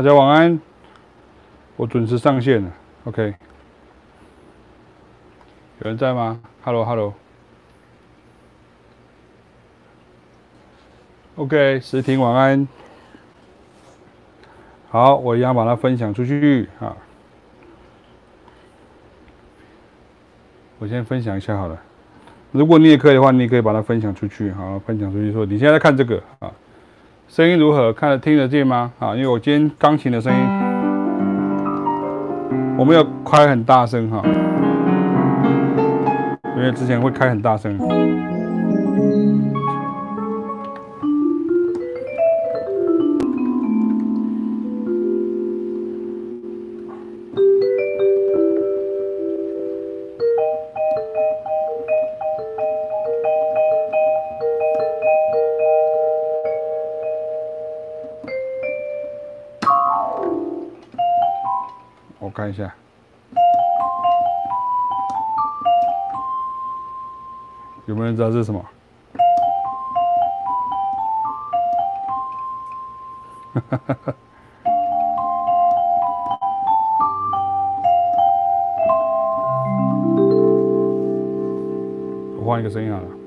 大家晚安，我准时上线了，OK。有人在吗？Hello，Hello。OK，石婷晚安。好，我一样把它分享出去啊。我先分享一下好了。如果你也可以的话，你也可以把它分享出去，好，分享出去说你现在在看这个啊。声音如何？看得听得见吗？啊，因为我今天钢琴的声音，我没有开很大声哈，因为之前会开很大声。一下，有没有人知道这是什么？哈哈哈哈，我换一个声音好了。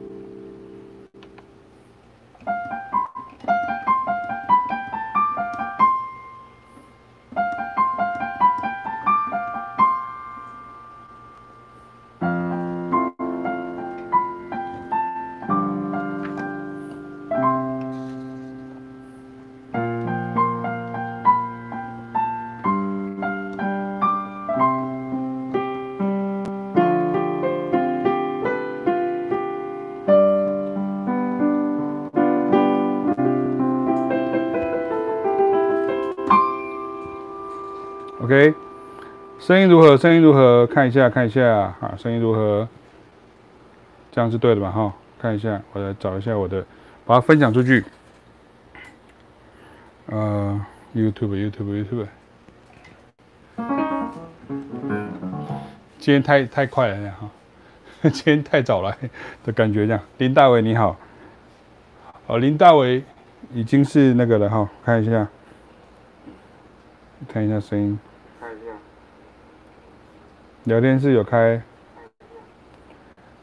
声音如何？声音如何？看一下，看一下啊，声音如何？这样是对的吧？哈，看一下，我来找一下我的，把它分享出去。呃，YouTube，YouTube，YouTube。今天太太快了哈，今天太早了的感觉这样。林大伟你好，哦，林大伟已经是那个了哈，看一下，看一下声音。聊天室有开，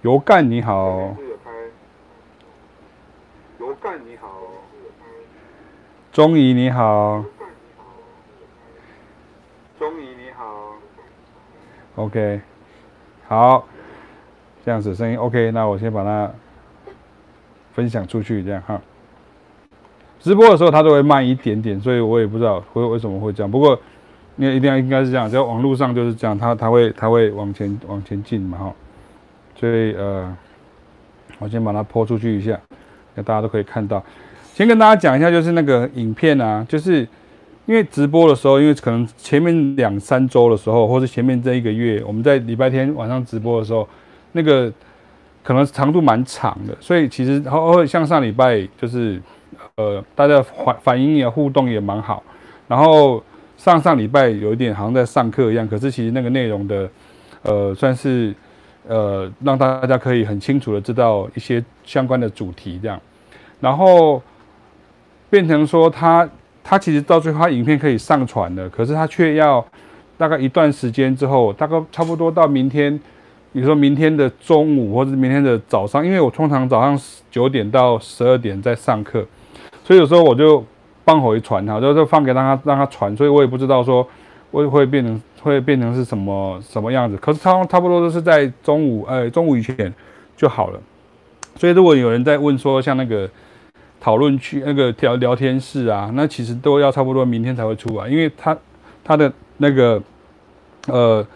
油干你好，油干你好，钟怡你好，钟怡你好，OK，好，这样子声音 OK，那我先把它分享出去，这样哈。直播的时候它都会慢一点点，所以我也不知道会为什么会这样，不过。因为一定要应该是这样，在网络上就是这样，它它会它会往前往前进嘛哈，所以呃，我先把它泼出去一下，那大家都可以看到。先跟大家讲一下，就是那个影片啊，就是因为直播的时候，因为可能前面两三周的时候，或者前面这一个月，我们在礼拜天晚上直播的时候，那个可能长度蛮长的，所以其实然后像上礼拜就是呃，大家反反应也互动也蛮好，然后。上上礼拜有一点好像在上课一样，可是其实那个内容的，呃，算是呃，让大家可以很清楚的知道一些相关的主题这样，然后变成说他他其实到最后他影片可以上传了，可是他却要大概一段时间之后，大概差不多到明天，比如说明天的中午或者明天的早上，因为我通常早上九点到十二点在上课，所以有时候我就放回传哈，就就放给让他让他传，所以我也不知道说会会变成。会变成是什么什么样子？可是差差不多都是在中午，呃，中午以前就好了。所以如果有人在问说，像那个讨论区、那个聊聊天室啊，那其实都要差不多明天才会出来，因为它它的那个呃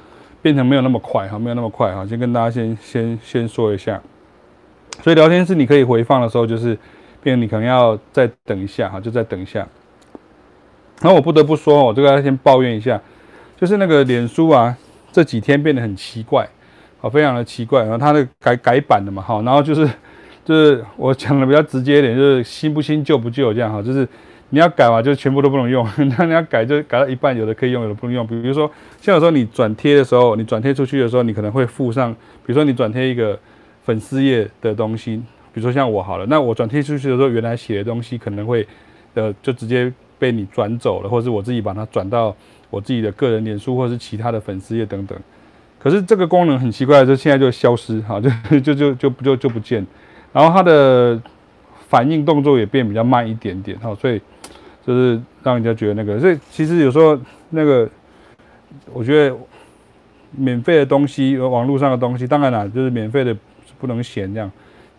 变成没有那么快哈，没有那么快哈。先跟大家先先先说一下。所以聊天室你可以回放的时候，就是变你可能要再等一下哈，就再等一下。然后我不得不说，我这个要先抱怨一下。就是那个脸书啊，这几天变得很奇怪，好，非常的奇怪。然后它的改改版的嘛，好，然后就是就是我讲的比较直接一点，就是新不新旧不旧这样哈，就是你要改嘛，就全部都不能用；那你要改就改到一半，有的可以用，有的不能用。比如说像有时候你转贴的时候，你转贴出去的时候，你可能会附上，比如说你转贴一个粉丝页的东西，比如说像我好了，那我转贴出去的时候，原来写的东西可能会呃就直接被你转走了，或者是我自己把它转到。我自己的个人脸书或者是其他的粉丝页等等，可是这个功能很奇怪，就现在就消失，哈，就 就就就就就不见，然后它的反应动作也变比较慢一点点，哈，所以就是让人家觉得那个，所以其实有时候那个，我觉得免费的东西，网络上的东西，当然啦，就是免费的不能闲这样，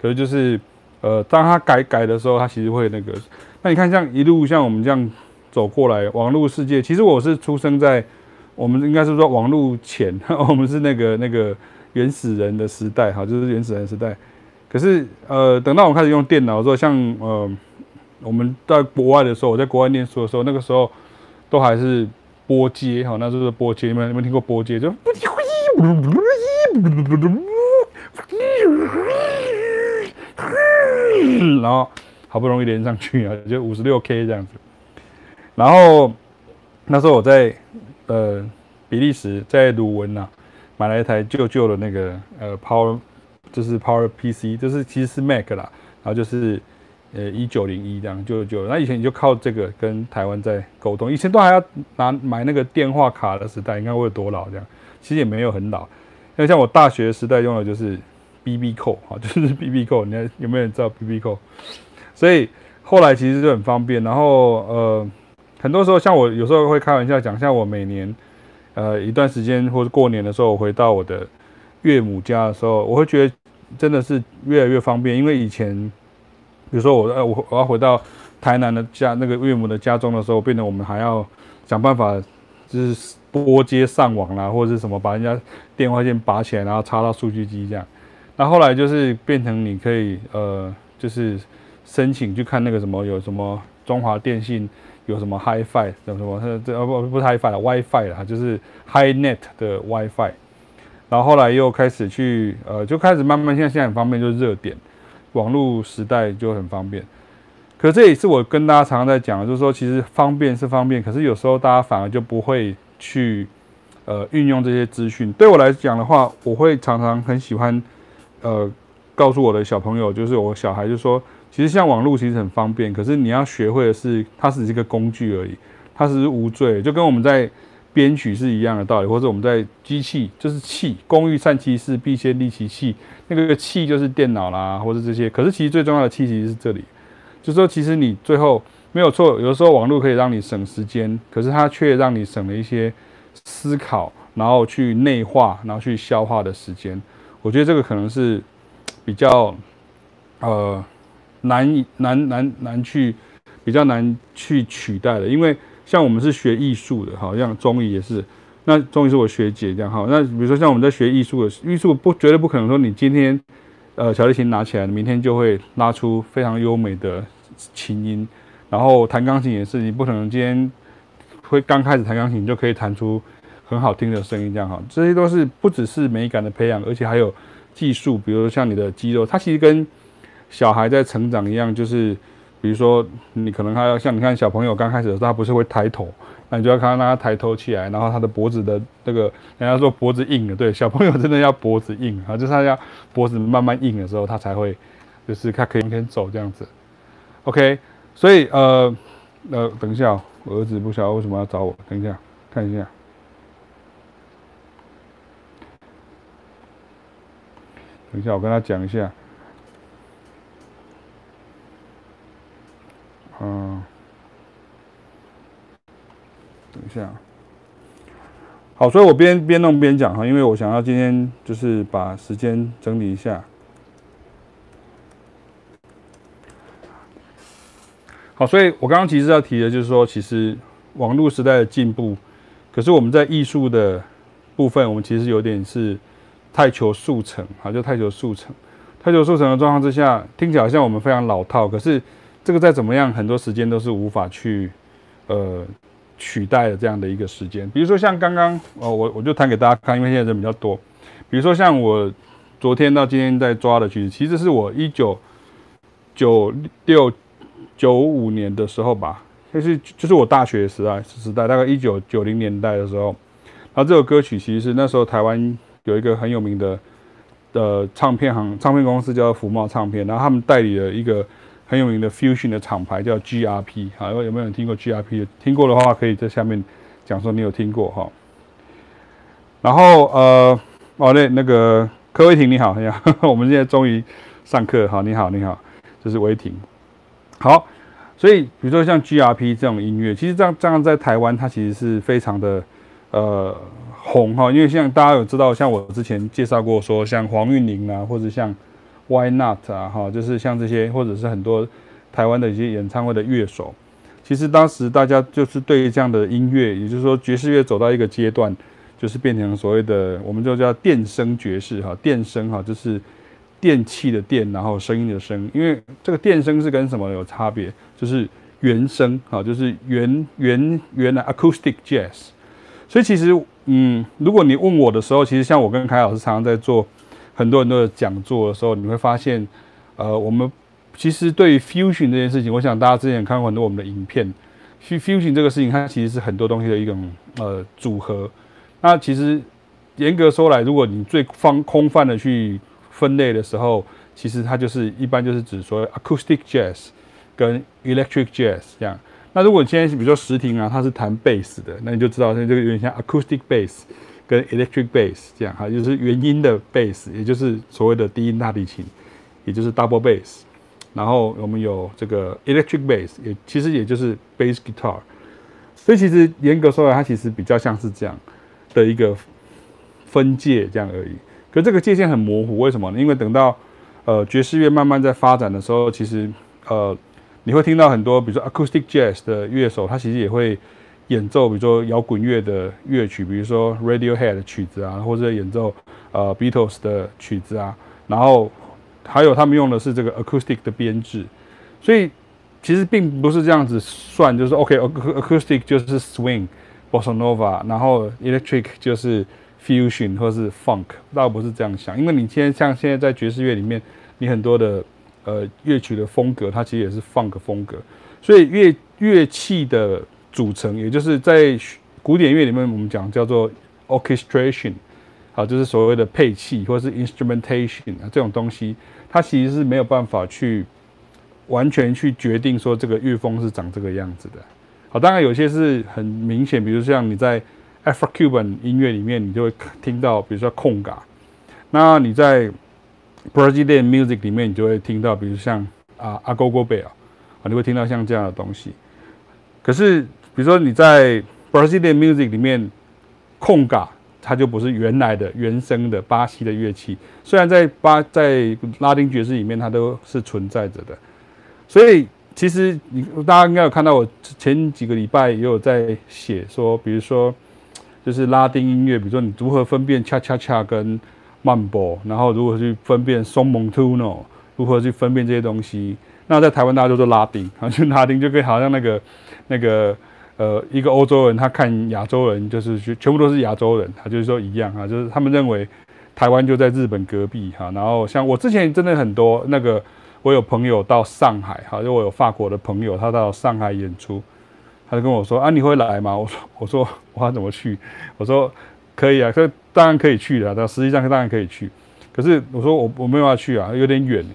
可是就是呃，当它改改的时候，它其实会那个，那你看像一路像我们这样。走过来，网络世界，其实我是出生在我们应该是说网络前，我们是那个那个原始人的时代，哈，就是原始人时代。可是呃，等到我开始用电脑的时候，像呃我们在国外的时候，我在国外念书的时候，那个时候都还是拨接，哈，那就是拨接，你们有没有听过拨接？就然后好不容易连上去啊，就五十六 K 这样子。然后那时候我在呃比利时，在鲁文呐、啊、买了一台旧旧的那个呃 Power，就是 Power PC，就是其实是 Mac 啦，然后就是呃一九零一这样旧旧。那以前你就靠这个跟台湾在沟通，以前都还要拿买那个电话卡的时代，应该我有多老这样，其实也没有很老，因为像我大学时代用的就是 BB 扣啊，就是 BB 扣你看有没有人知道 BB 扣所以后来其实就很方便，然后呃。很多时候，像我有时候会开玩笑讲，像我每年，呃，一段时间或者过年的时候，我回到我的岳母家的时候，我会觉得真的是越来越方便。因为以前，比如说我呃我我要回到台南的家那个岳母的家中的时候，变得我们还要想办法就是拨接上网啦，或者是什么把人家电话线拔起来，然后插到数据机这样。那后来就是变成你可以呃，就是申请去看那个什么有什么中华电信。有什么 HiFi 什么什么，这呃不不是 HiFi 了，WiFi 了，就是 HiNet 的 WiFi。然后后来又开始去呃，就开始慢慢现在现在很方便，就是热点，网络时代就很方便。可这也是我跟大家常常在讲的，就是说其实方便是方便，可是有时候大家反而就不会去呃运用这些资讯。对我来讲的话，我会常常很喜欢呃告诉我的小朋友，就是我小孩就说。其实像网络其实很方便，可是你要学会的是，它只是一个工具而已，它只是无罪，就跟我们在编曲是一样的道理，或者我们在机器就是器，工欲善其事，必先利其器，那个器就是电脑啦，或者这些。可是其实最重要的器其实是这里，就说其实你最后没有错，有的时候网络可以让你省时间，可是它却让你省了一些思考，然后去内化，然后去消化的时间。我觉得这个可能是比较呃。难难难难去，比较难去取代的，因为像我们是学艺术的，好像中医也是，那中医是我学姐这样哈。那比如说像我们在学艺术的，艺术不绝对不可能说你今天呃小提琴拿起来，明天就会拉出非常优美的琴音，然后弹钢琴也是，你不可能今天会刚开始弹钢琴就可以弹出很好听的声音这样哈。这些都是不只是美感的培养，而且还有技术，比如说像你的肌肉，它其实跟小孩在成长一样，就是比如说你可能还要像你看小朋友刚开始的时候，他不是会抬头，那你就要看到他抬头起来，然后他的脖子的那个，人家说脖子硬了，对，小朋友真的要脖子硬啊，就是他要脖子慢慢硬的时候，他才会，就是他可以往前走这样子。OK，所以呃呃，等一下，我儿子不晓得为什么要找我，等一下看一下，等一下我跟他讲一下，嗯。等一下，好，所以我边边弄边讲哈，因为我想要今天就是把时间整理一下。好，所以我刚刚其实要提的就是说，其实网络时代的进步，可是我们在艺术的部分，我们其实有点是太求速成，好，就太求速成，太求速成的状况之下，听起来像我们非常老套，可是这个再怎么样，很多时间都是无法去呃。取代的这样的一个时间，比如说像刚刚哦，我我就弹给大家看，因为现在人比较多。比如说像我昨天到今天在抓的曲子，其实是我一九九六九五年的时候吧，就是就是我大学时代时代，大概一九九零年代的时候。然后这首歌曲其实是那时候台湾有一个很有名的的唱片行唱片公司叫福茂唱片，然后他们代理了一个。很有名的 Fusion 的厂牌叫 GRP，好，有没有人听过 GRP？听过的话，可以在下面讲说你有听过哈。然后呃，哦，那那个柯威霆你好，你好，我们现在终于上课，好，你好，你好，这是威霆。好，所以比如说像 GRP 这种音乐，其实这样这样在台湾它其实是非常的呃红哈，因为像大家有知道，像我之前介绍过说，像黄韵玲啊，或者像。Why not 啊？哈，就是像这些，或者是很多台湾的一些演唱会的乐手，其实当时大家就是对于这样的音乐，也就是说爵士乐走到一个阶段，就是变成所谓的，我们就叫电声爵士哈，电声哈，就是电器的电，然后声音的声，因为这个电声是跟什么有差别？就是原声哈，就是原原原来 acoustic jazz。所以其实，嗯，如果你问我的时候，其实像我跟凯老师常常在做。很多很多的讲座的时候，你会发现，呃，我们其实对于 fusion 这件事情，我想大家之前看过很多我们的影片去，fusion 这个事情，它其实是很多东西的一种呃组合。那其实严格说来，如果你最方空泛的去分类的时候，其实它就是一般就是指说 acoustic jazz 跟 electric jazz 这样。那如果你现在是比如说石婷啊，他是弹贝斯的，那你就知道，这个有点像 acoustic bass。跟 electric bass 这样哈，就是原音的 bass，也就是所谓的低音大提琴，也就是 double bass。然后我们有这个 electric bass，也其实也就是 bass guitar。所以其实严格说来，它其实比较像是这样的一个分界这样而已。可这个界限很模糊，为什么呢？因为等到呃爵士乐慢慢在发展的时候，其实呃你会听到很多，比如说 acoustic jazz 的乐手，他其实也会。演奏，比如说摇滚乐的乐曲，比如说 Radiohead 的曲子啊，或者演奏呃 Beatles 的曲子啊，然后还有他们用的是这个 acoustic 的编制，所以其实并不是这样子算，就是 OK acoustic 就是 swing bossa nova，然后 electric 就是 fusion 或是 funk，倒不是这样想，因为你现在像现在在爵士乐里面，你很多的呃乐曲的风格，它其实也是 funk 风格，所以乐乐器的。组成，也就是在古典乐里面，我们讲叫做 orchestration，好，就是所谓的配器或者是 instrumentation 啊，这种东西，它其实是没有办法去完全去决定说这个乐风是长这个样子的。好，当然有些是很明显，比如像你在 Afro-Cuban 音乐里面，你就会听到，比如说控感那你在 Brazilian music 里面，你就会听到，比如像啊 Agogo Bell 啊，你会听到像这样的东西。可是。比如说你在 Brazilian music 里面控嘎它就不是原来的原生的巴西的乐器，虽然在巴在拉丁爵士里面它都是存在着的，所以其实你大家应该有看到我前几个礼拜也有在写说，比如说就是拉丁音乐，比如说你如何分辨恰恰恰跟曼波，然后如何去分辨松蒙图诺，如何去分辨这些东西，那在台湾大家都说拉丁，啊，就拉丁就跟好像那个那个。呃，一个欧洲人他看亚洲人就是全部都是亚洲人，他就是说一样啊，就是他们认为台湾就在日本隔壁哈。然后像我之前真的很多那个，我有朋友到上海哈，就我有法国的朋友，他到上海演出，他就跟我说啊，你会来吗？我说我说我要怎么去？我说可以啊，这当然可以去的，但实际上当然可以去。可是我说我我没有要去啊，有点远。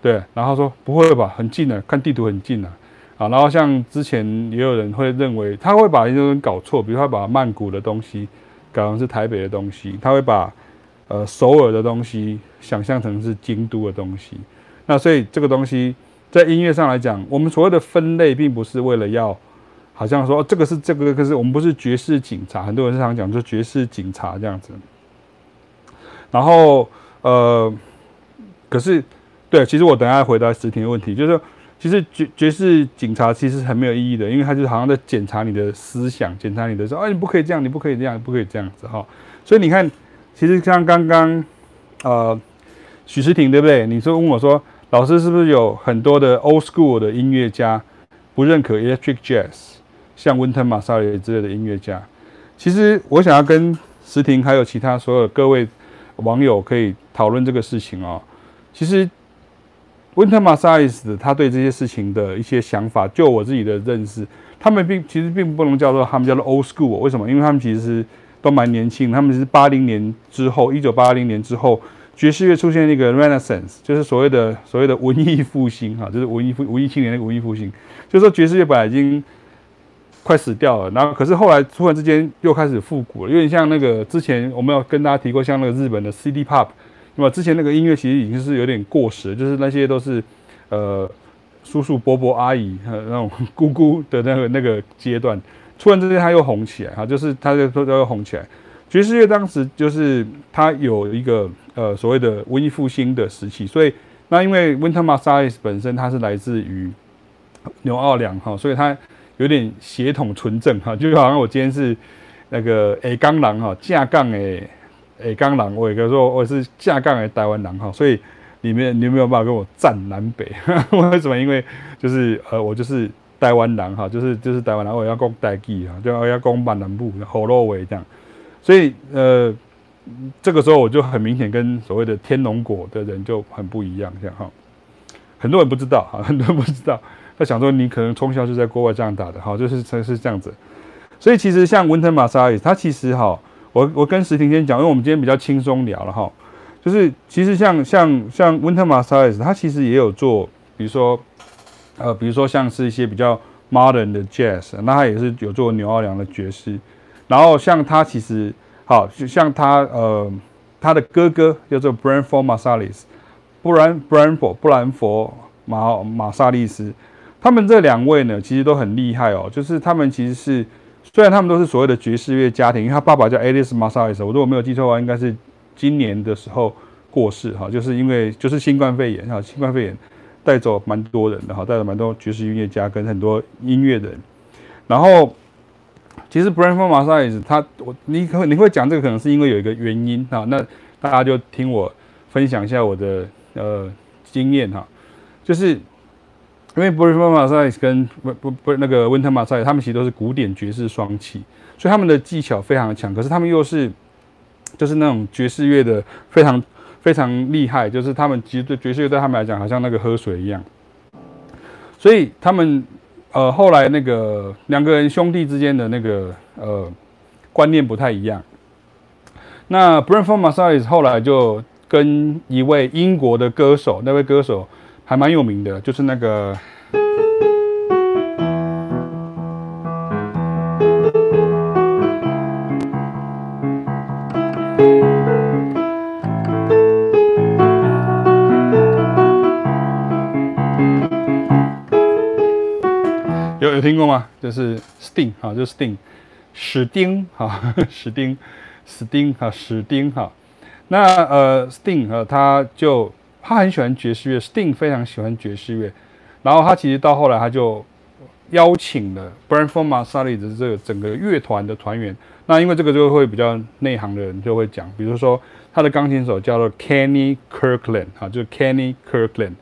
对，然后说不会吧，很近的，看地图很近啊。啊，然后像之前也有人会认为他会把一些东西搞错，比如他把曼谷的东西搞成是台北的东西，他会把呃首尔的东西想象成是京都的东西。那所以这个东西在音乐上来讲，我们所谓的分类，并不是为了要。好像说这个是这个，可是我们不是爵士警察，很多人常常讲，就爵士警察这样子。然后呃，可是对，其实我等下回答实庭的问题，就是说，其实爵爵士警察其实很没有意义的，因为他就好像在检查你的思想，检查你的说，哎，你不可以这样，你不可以这样，不可以这样子哈。所以你看，其实像刚刚呃许时婷对不对？你说问我说，老师是不是有很多的 old school 的音乐家不认可 electric jazz？像温特马萨雷之类的音乐家，其实我想要跟石婷还有其他所有各位网友可以讨论这个事情哦。其实温特马萨里斯他对这些事情的一些想法，就我自己的认识，他们并其实并不能叫做他们叫做 old school。为什么？因为他们其实都蛮年轻，他们是八零年之后，一九八零年之后，爵士乐出现那个 Renaissance，就是所谓的所谓的文艺复兴哈，就是文艺复文艺青年那个文艺复兴，就是说爵士乐本来已经。快死掉了，然后可是后来突然之间又开始复古了，有点像那个之前我们有跟大家提过，像那个日本的 City Pop，那么之前那个音乐其实已经是有点过时，就是那些都是呃叔叔伯伯阿姨和那种姑姑的那个那个阶段，突然之间他又红起来哈，就是他就都又红起来。爵士乐当时就是他有一个呃所谓的文艺复兴的时期，所以那因为 Winter Marsalis 本身他是来自于纽奥良哈，所以他。有点血统纯正哈，就好像我今天是那个下港人哈，架杠诶下港人，我也可以说我是架杠诶台湾狼哈，所以你们你有没有办法跟我站南北？为什么？因为就是呃，我就是台湾狼哈，就是就是台湾狼，我要攻台语哈，就要讲闽南语、河洛话这样，所以呃，这个时候我就很明显跟所谓的天龙果的人就很不一样，这样哈，很多人不知道哈，很多人不知道。他想说，你可能从小就在国外这样打的，哈，就是是这样子。所以其实像温特马萨里，他其实哈，我我跟石庭先讲，因为我们今天比较轻松聊了哈，就是其实像像像温特马萨里，他其实也有做，比如说呃，比如说像是一些比较 modern 的 jazz，那他也是有做牛奥良的爵士。然后像他其实好，就像他呃，他的哥哥叫做 Branford Marsalis，布兰 Branford 布兰佛马马萨利斯。他们这两位呢，其实都很厉害哦。就是他们其实是，虽然他们都是所谓的爵士乐家庭，因为他爸爸叫 Ellis Marsalis，我如果没有记错的话，应该是今年的时候过世哈。就是因为就是新冠肺炎哈，新冠肺炎带走蛮多人的哈，带了蛮多爵士音乐家跟很多音乐人。然后，其实 Branford Marsalis 他我你可你会讲这个，可能是因为有一个原因哈。那大家就听我分享一下我的呃经验哈，就是。因为 Branford Marsalis 跟不不不那个温特马萨里，他们其实都是古典爵士双栖，所以他们的技巧非常的强。可是他们又是就是那种爵士乐的非常非常厉害，就是他们其实对爵士乐对他们来讲，好像那个喝水一样。所以他们呃后来那个两个人兄弟之间的那个呃观念不太一样。那 Branford Marsalis 后来就跟一位英国的歌手，那位歌手。还蛮有名的，就是那个，有有听过吗？就是 Sting 哈，就是 Sting，史丁哈，史丁，史丁哈，史丁哈。那呃，Sting 哈，他就。他很喜欢爵士乐，Sting 非常喜欢爵士乐，然后他其实到后来他就邀请了 Branford Marsalis 的这个整个乐团的团员。那因为这个就会比较内行的人就会讲，比如说他的钢琴手叫做 Kenny Kirkland 啊，就是 Kenny Kirkland，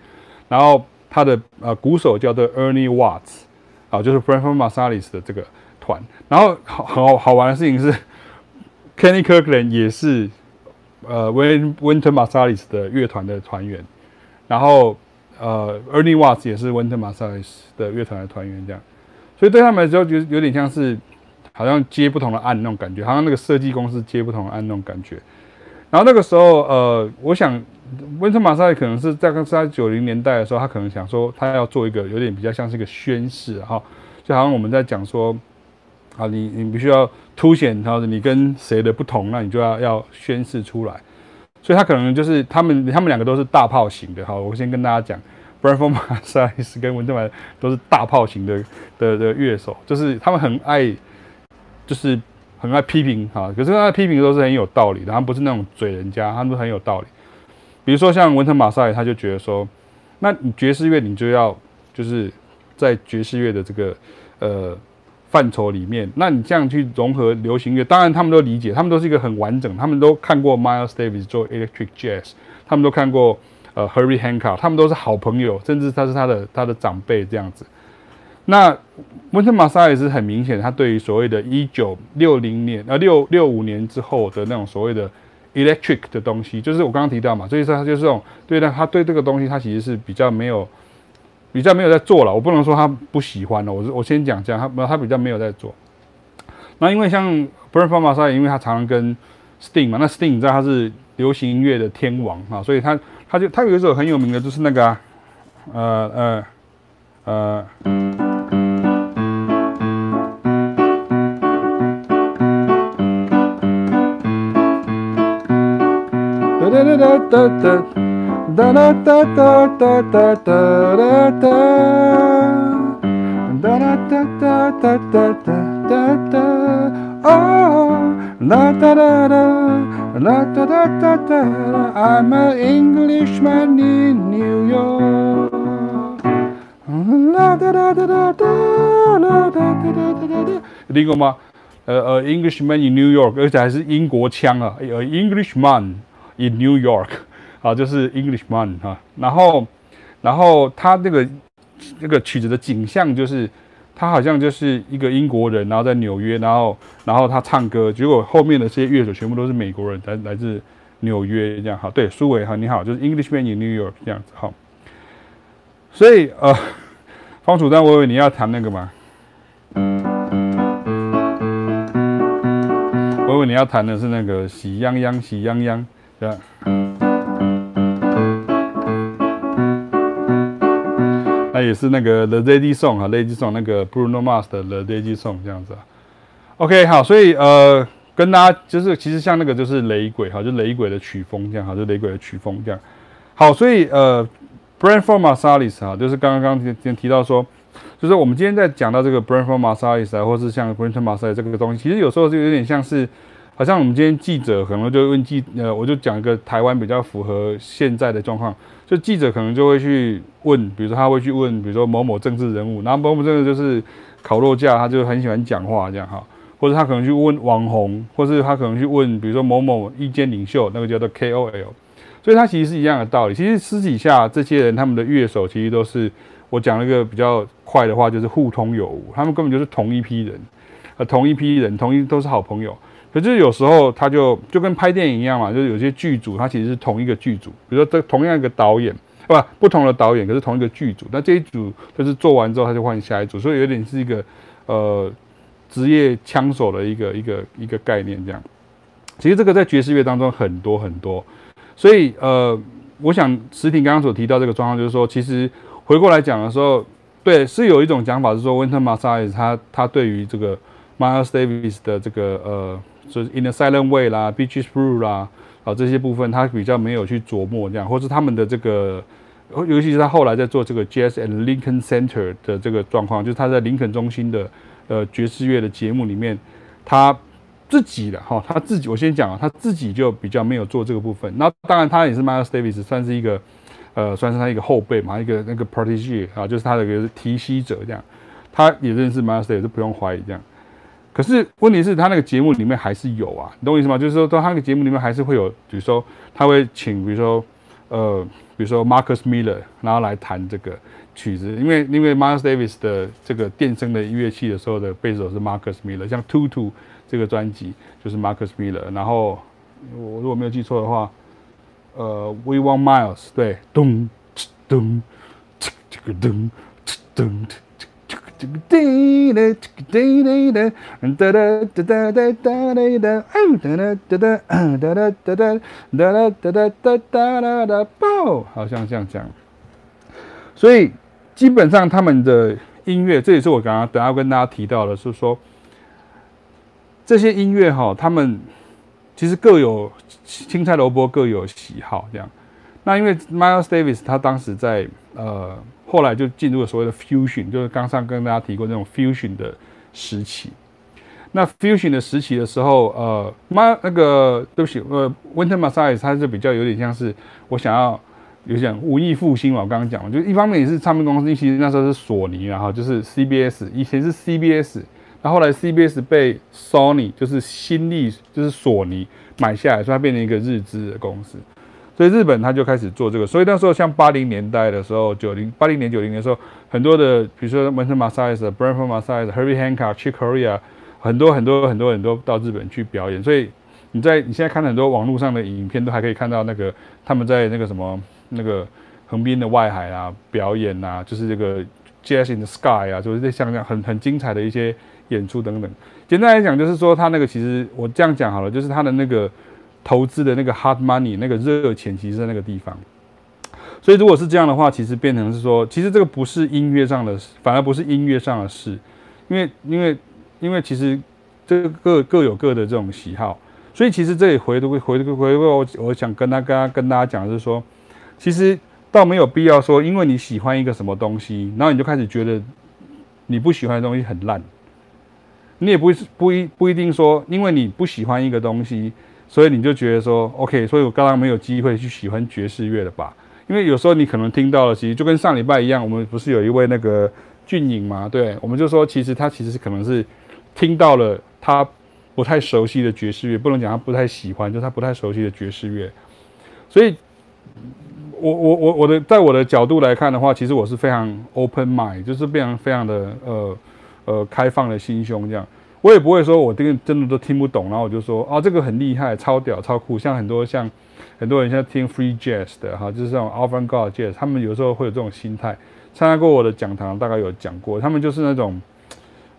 然后他的呃鼓手叫做 Ernie Watts 啊，就是 Branford Marsalis 的这个团。然后好好好玩的事情是，Kenny Kirkland 也是。呃，Win Wynton Marsalis 的乐团的团员，然后呃，Ernie Watts 也是 Wynton Marsalis 的乐团的团员，这样，所以对他们来说，就有点像是好像接不同的案那种感觉，好像那个设计公司接不同的案那种感觉。然后那个时候，呃，我想温特马萨里可能是在刚在九零年代的时候，他可能想说他要做一个有点比较像是一个宣誓哈，就好像我们在讲说，啊，你你必须要凸显他你跟谁的不同，那你就要要宣示出来。所以他可能就是他们，他们两个都是大炮型的。好，我先跟大家讲，Branford Marsalis 跟文特玛都是大炮型的的的乐手，就是他们很爱，就是很爱批评哈。可是他的批评都是很有道理的，他不是那种嘴人家，他们都很有道理。比如说像文特玛萨里，他就觉得说，那你爵士乐你就要就是在爵士乐的这个呃。范畴里面，那你这样去融合流行乐，当然他们都理解，他们都是一个很完整，他们都看过 Miles Davis 做 Electric Jazz，他们都看过呃 Herbie Hancock，他们都是好朋友，甚至他是他的他的长辈这样子。那温特玛莎也是很明显，他对于所谓的一九六零年呃六六五年之后的那种所谓的 Electric 的东西，就是我刚刚提到嘛，所以说他就是这种对他他对这个东西他其实是比较没有。比较没有在做了，我不能说他不喜欢了，我我先讲这样，他他比较没有在做。那因为像 b r a n Farmer 因为他常常跟 Sting 嘛，那 Sting 你知道他是流行音乐的天王啊，所以他他就他有一首很有名的，就是那个啊，呃呃呃。哒哒哒哒哒哒哒哒哒哒哒哒哒哒哒哦，啦哒哒哒，啦哒哒哒哒，I'm an Englishman in New York。啦哒哒哒哒哒，啦哒哒哒哒哒哒，有听过吗？呃呃，Englishman in New York，而且还是英国腔啊，呃，Englishman in New York。啊，就是 Englishman 哈，然后，然后他那个那个曲子的景象就是，他好像就是一个英国人，然后在纽约，然后，然后他唱歌，结果后面的这些乐手全部都是美国人，来来自纽约这样哈。对，苏伟哈，你好，就是 Englishman in New York 这样子哈。所以呃，方楚丹，我以为你要弹那个嘛，我以为你要弹的是那个喜羊羊，喜羊羊，对吧？那也是那个 The Lazy Song 哈，Lazy Song 那个 Bruno Mars 的 The Lazy Song 这样子啊。OK，好，所以呃，跟大家就是其实像那个就是雷鬼哈，就雷鬼的曲风这样哈，就雷鬼的曲风这样。好，所以呃，Branford Marsalis 哈，就是刚刚刚提提到说，就是我们今天在讲到这个 Branford Marsalis 啊，或是像 Wynton Marsalis 这个东西，其实有时候就有点像是。好像我们今天记者可能就问记，呃，我就讲一个台湾比较符合现在的状况，就记者可能就会去问，比如说他会去问，比如说某某政治人物，然后某某政治就是烤肉架，他就很喜欢讲话这样哈，或者他可能去问网红，或是他可能去问，比如说某某意见领袖，那个叫做 KOL，所以他其实是一样的道理。其实私底下这些人他们的乐手其实都是我讲了一个比较快的话，就是互通有无，他们根本就是同一批人，呃，同一批人，同一都是好朋友。可是有时候他就就跟拍电影一样嘛，就是有些剧组他其实是同一个剧组，比如说这同样一个导演，不不同的导演，可是同一个剧组，那这一组就是做完之后他就换下一组，所以有点是一个呃职业枪手的一个一个一个概念这样。其实这个在爵士乐当中很多很多，所以呃，我想石婷刚刚所提到这个状况，就是说其实回过来讲的时候，对，是有一种讲法是说，Wynton Marsalis 他他对于这个 Miles Davis 的这个呃。就是 In a Silent Way 啦，Beaches Brew 啦，啊这些部分他比较没有去琢磨这样，或是他们的这个，尤其是他后来在做这个 Jazz at Lincoln Center 的这个状况，就是他在林肯中心的呃爵士乐的节目里面，他自己的哈，他自己我先讲啊，他自己就比较没有做这个部分。那当然他也是 Miles Davis 算是一个呃算是他一个后辈嘛，一个那个 protege 啊，就是他的一个提携者这样，他也认识 Miles Davis 不用怀疑这样。可是问题是他那个节目里面还是有啊，你懂我意思吗？就是说，到他那个节目里面还是会有，比如说他会请，比如说，呃，比如说 Marcus Miller，然后来弹这个曲子，因为因为 Miles Davis 的这个电声的乐器的时候的贝斯手是 Marcus Miller，像 Tutu 这个专辑就是 Marcus Miller，然后我如果没有记错的话，呃，We Want Miles，对，咚，咚，这个咚，咚。这个滴的这个滴滴的，哒哒哒哒哒哒哒哒，嗯哒哒哒哒哒哒哒哒哒哒哒哒哒哒哒哒，爆，好像这样讲。所以基本上他们的音乐，这也是我刚刚等下跟大家提到的，是说这些音乐哈，他们其实各有青菜萝卜各有喜好这样。那因为 Miles Davis 他当时在呃。后来就进入了所谓的 fusion，就是刚上跟大家提过那种 fusion 的时期。那 fusion 的时期的时候，呃，妈那个对不起，呃，Wynton Marsalis 他是比较有点像是我想要有点文艺复兴嘛。我刚刚讲了，就一方面也是唱片公司，其实那时候是索尼，然后就是 CBS，以前是 CBS，然后后来 CBS 被 Sony，就是新力，就是索尼买下来，所以它变成一个日资的公司。所以日本他就开始做这个，所以那时候像八零年代的时候，九零八零年九零年的时候，很多的，比如说 Wynton Marsalis、Branford Marsalis、Herbie Hancock、Chick Corea，很多很多很多很多到日本去表演。所以你在你现在看很多网络上的影片，都还可以看到那个他们在那个什么那个横滨的外海啊表演啊，就是这个 Jazz in the Sky 啊，就是像这样很很精彩的一些演出等等。简单来讲，就是说他那个其实我这样讲好了，就是他的那个。投资的那个 hard money 那个热钱，其实在那个地方。所以如果是这样的话，其实变成是说，其实这个不是音乐上的，反而不是音乐上的事，因为因为因为其实这个各有各的这种喜好。所以其实这里回回回回我我想跟他跟他跟大家讲的是说，其实倒没有必要说，因为你喜欢一个什么东西，然后你就开始觉得你不喜欢的东西很烂。你也不不一不一定说，因为你不喜欢一个东西。所以你就觉得说，OK，所以我刚刚没有机会去喜欢爵士乐了吧？因为有时候你可能听到了，其实就跟上礼拜一样，我们不是有一位那个俊颖嘛？对，我们就说，其实他其实可能是听到了他不太熟悉的爵士乐，不能讲他不太喜欢，就他不太熟悉的爵士乐。所以，我我我我的在我的角度来看的话，其实我是非常 open mind，就是非常非常的呃呃开放的心胸这样。我也不会说，我这个真的都听不懂，然后我就说，啊，这个很厉害，超屌，超酷。像很多像很多人现在听 free jazz 的哈，就是这种 avant-garde jazz，他们有时候会有这种心态。参加过我的讲堂，大概有讲过，他们就是那种，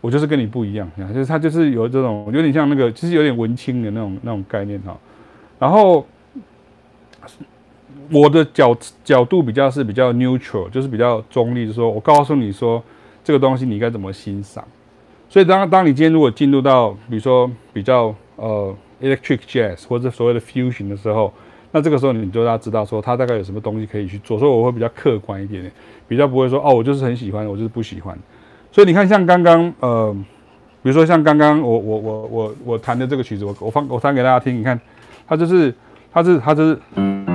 我就是跟你不一样，就是他就是有这种有点像那个，其实有点文青的那种那种概念哈。然后我的角角度比较是比较 neutral，就是比较中立，就是说我告诉你说这个东西你该怎么欣赏。所以当当你今天如果进入到比如说比较呃 electric jazz 或者所谓的 fusion 的时候，那这个时候你就要知道说它大概有什么东西可以去做。所以我会比较客观一点点，比较不会说哦，我就是很喜欢，我就是不喜欢。所以你看像刚刚呃，比如说像刚刚我我我我我弹的这个曲子，我我放我弹给大家听，你看它就是它是它就是。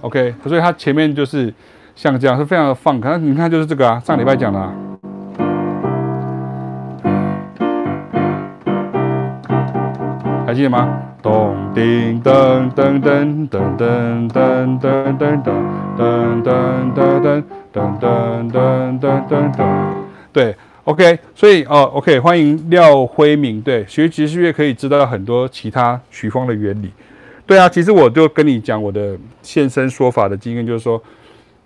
，OK，所以它前面就是像这样，是非常的放。你看，就是这个啊，上礼拜讲的，啊，还记得吗？咚叮噔噔噔噔噔噔噔噔噔噔噔噔噔噔噔噔噔，对，OK，所以哦，OK，欢迎廖辉明，对，学爵士乐可以知道很多其他曲风的原理。对啊，其实我就跟你讲我的现身说法的经验，就是说，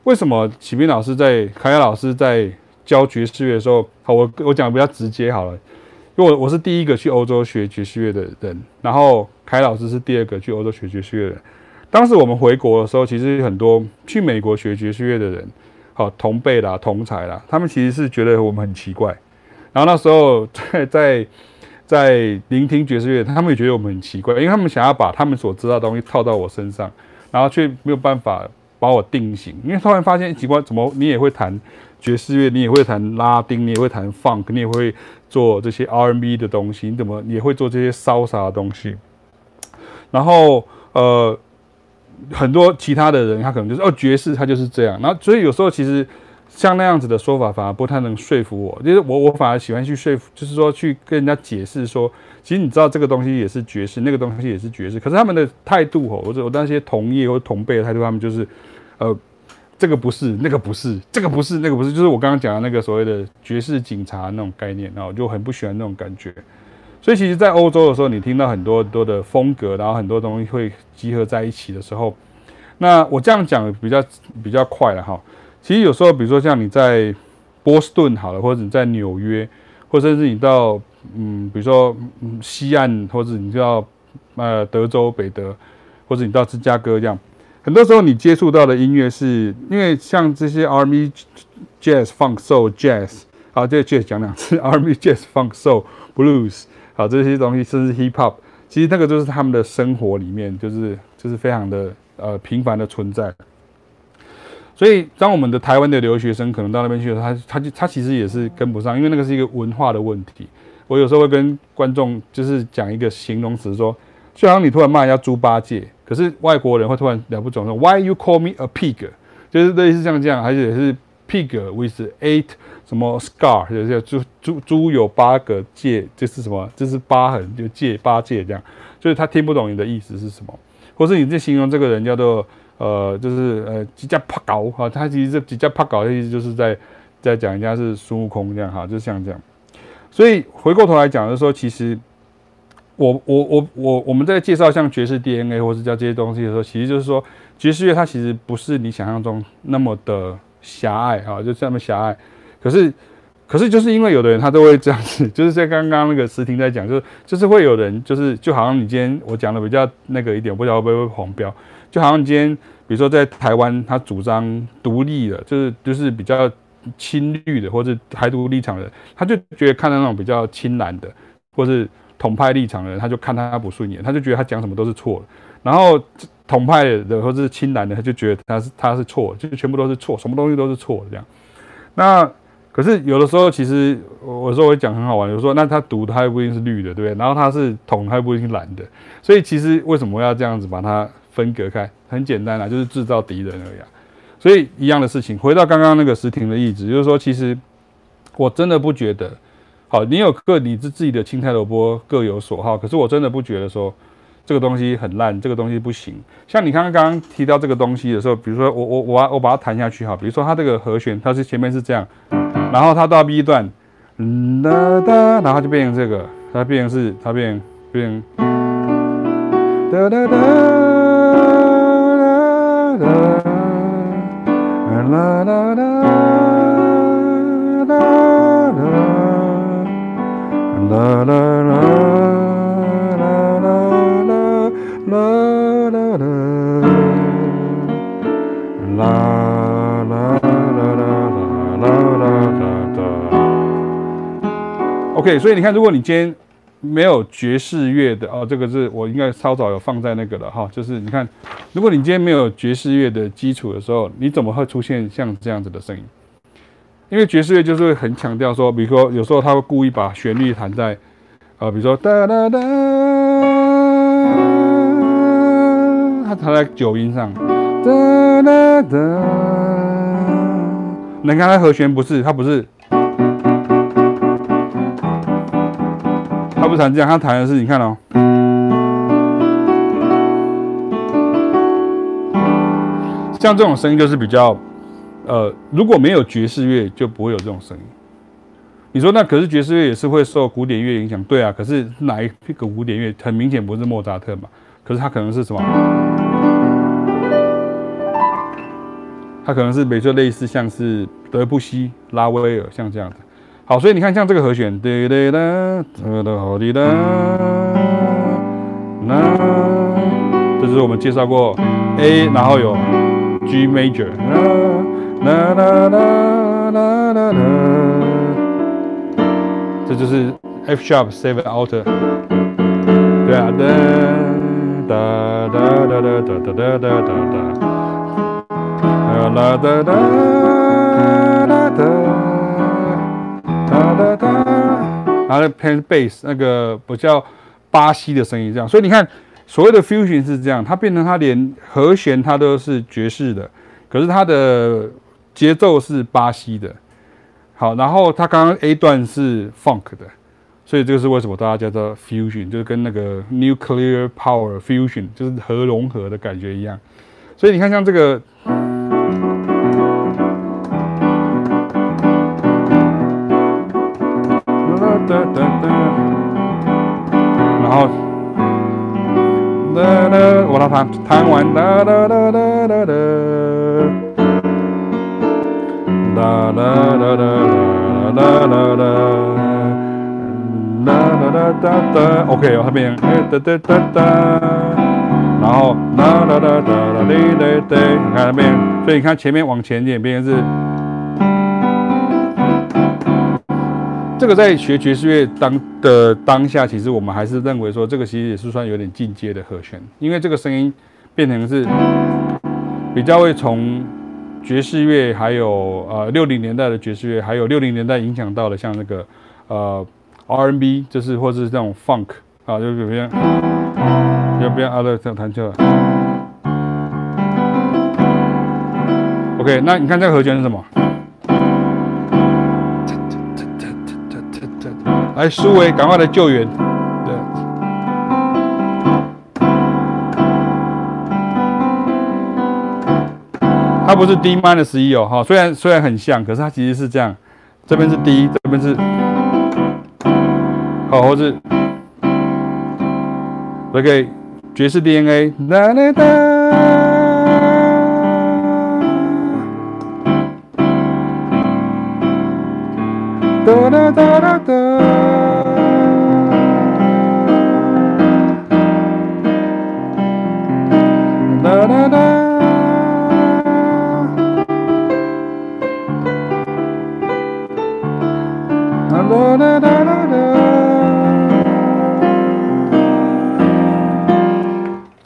为什么启明老师在凯亚老师在教爵士乐的时候，好，我我讲的比较直接好了，因为我我是第一个去欧洲学爵士乐的人，然后凯老师是第二个去欧洲学爵士乐的人。当时我们回国的时候，其实很多去美国学爵士乐的人，好，同辈啦、同才啦，他们其实是觉得我们很奇怪。然后那时候在在。在聆听爵士乐，他们也觉得我们很奇怪，因为他们想要把他们所知道的东西套到我身上，然后却没有办法把我定型。因为突然发现奇怪，怎么你也会弹爵士乐，你也会弹拉丁，你也会弹 funk，你也会做这些 R&B 的东西，你怎么也会做这些骚啥的东西？然后呃很多其他的人他可能就是哦爵士他就是这样，然后所以有时候其实像那样子的说法反而不太能说服我，就是我我反而喜欢去说服，就是说去跟人家解释说，其实你知道这个东西也是爵士，那个东西也是爵士，可是他们的态度吼，或者我那些同业或同辈的态度，他们就是呃。这个不是，那个不是，这个不是，那个不是，就是我刚刚讲的那个所谓的爵士警察那种概念，然后我就很不喜欢那种感觉。所以其实，在欧洲的时候，你听到很多很多的风格，然后很多东西会集合在一起的时候，那我这样讲比较比较快了哈。其实有时候，比如说像你在波士顿好了，或者你在纽约，或者甚至你到嗯，比如说嗯西岸，或者你到呃德州北德，或者你到芝加哥这样。很多时候你接触到的音乐是，因为像这些 R&B、Jazz、Funk、Soul、Jazz，好，这 Jazz 讲两次，R&B、Jazz、Funk、Soul、Blues，好，这些东西甚至 Hip Hop，其实那个就是他们的生活里面，就是就是非常的呃频繁的存在。所以当我们的台湾的留学生可能到那边去的时候，他他就他其实也是跟不上，因为那个是一个文化的问题。我有时候会跟观众就是讲一个形容词，说就好像你突然骂人家猪八戒。可是外国人会突然聊不懂说，Why you call me a pig？就是类似像这样，还是是 pig with eight 什么 scar，就是猪猪猪有八个戒，这是什么？这是疤痕，就戒八戒这样。就是他听不懂你的意思是什么，或是你在形容这个人叫做呃，就是呃，几家怕搞哈，他其实这几家怕搞的意思就是在在讲人家是孙悟空这样哈，就像这样。所以回过头来讲，就是说其实。我我我我我们在介绍像爵士 DNA 或是叫这些东西的时候，其实就是说爵士乐它其实不是你想象中那么的狭隘哈，就这么狭隘。可是可是就是因为有的人他都会这样子，就是在刚刚那个时婷在讲，就是就是会有人就是就好像你今天我讲的比较那个一点，我不知道会不会黄标，就好像今天比如说在台湾他主张独立的，就是就是比较亲绿的或者台独立场的，他就觉得看到那种比较亲蓝的或是。统派立场的人，他就看他不顺眼，他就觉得他讲什么都是错的。然后统派的或者是亲蓝的，他就觉得他是他是错，就是全部都是错，什么东西都是错的这样。那可是有的时候，其实我说我讲很好玩，有时候那他独他又不一定是绿的，对不对？然后他是统，他又不一定是蓝的。所以其实为什么要这样子把它分隔开？很简单啊，就是制造敌人而已。所以一样的事情，回到刚刚那个时婷的例子，就是说，其实我真的不觉得。好，你有各你自自己的青菜萝卜各有所好，可是我真的不觉得说这个东西很烂，这个东西不行。像你刚刚提到这个东西的时候，比如说我我我我把它弹下去哈，比如说它这个和弦，它是前面是这样，然后它到 B 段，然后就变成这个，它变成是它变变，啦啦啦，啦啦啦，啦啦，啦啦啦，啦啦啦，啦啦啦，啦啦啦，啦啦啦。OK，所以你看，如果你今天。没有爵士乐的哦，这个是我应该稍早有放在那个了哈，就是你看，如果你今天没有爵士乐的基础的时候，你怎么会出现像这样子的声音？因为爵士乐就是会很强调说，比如说有时候他会故意把旋律弹在，呃，比如说哒哒哒，他弹在九音上，哒哒哒。你看他和弦不是，他不是，不弹这样，他弹的是，你看哦，像这种声音就是比较。呃，如果没有爵士乐，就不会有这种声音。你说那可是爵士乐也是会受古典乐影响，对啊。可是哪一个古典乐很明显不是莫扎特嘛？可是它可能是什么？它可能是比如说类似像是德布西、拉威尔像这样的。好，所以你看像这个和弦，哒哒哒哒哒滴哒，那这是我们介绍过 A，然后有 G major。啦啦啦啦啦啦，这就是 F sharp seven alter，对啊，哒哒哒哒哒哒哒哒哒哒，啦哒哒啦哒，哒哒哒，然后偏 bass 那个不叫巴西的声音这样，所以你看所谓的 fusion 是这样，它变成它连和弦它都是爵士的，可是它的节奏是巴西的。好，然后它刚刚 A 段是 funk 的，所以这个是为什么大家叫做 fusion，就是跟那个 nuclear power fusion 就是核融合的感觉一样。所以你看，像这个。哒哒哒，然后哒哒，我来弹弹完哒哒哒哒哒哒，哒哒哒哒哒哒哒哒。哒哒哒哒哒，OK，我这边哒哒哒哒，然后哒哒哒哒哒哒哒，你看那边，所以你看前面往前一点，变成是。这个在学爵士乐当的当下，其实我们还是认为说，这个其实也是算有点进阶的和弦，因为这个声音变成是比较会从爵士乐，还有呃六零年代的爵士乐，还有六零年代影响到的像那个呃 R&B，就是或者是这种 Funk 啊，就比如像要不要阿乐这样弹奏？OK，那你看这个和弦是什么？来，苏维，赶快来救援。对，它不是 D minus 十一哦，哈，虽然虽然很像，可是它其实是这样，这边是 D，这边是，好，或是，OK，爵士 DNA，哒哒哒，哒哒哒哒哒。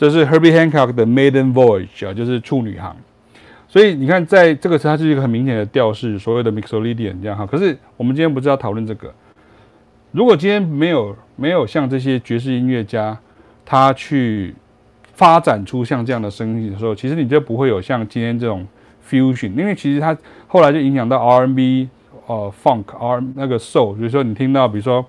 这是 Herbie Hancock 的 Maiden Voyage 啊，就是处女航。所以你看，在这个时候，它是一个很明显的调式，所谓的 Mixolydian 这样哈。可是我们今天不是要讨论这个。如果今天没有没有像这些爵士音乐家，他去发展出像这样的声音的时候，其实你就不会有像今天这种 fusion，因为其实它后来就影响到 R&B，呃，Funk R 那个 Soul，比如说你听到，比如说。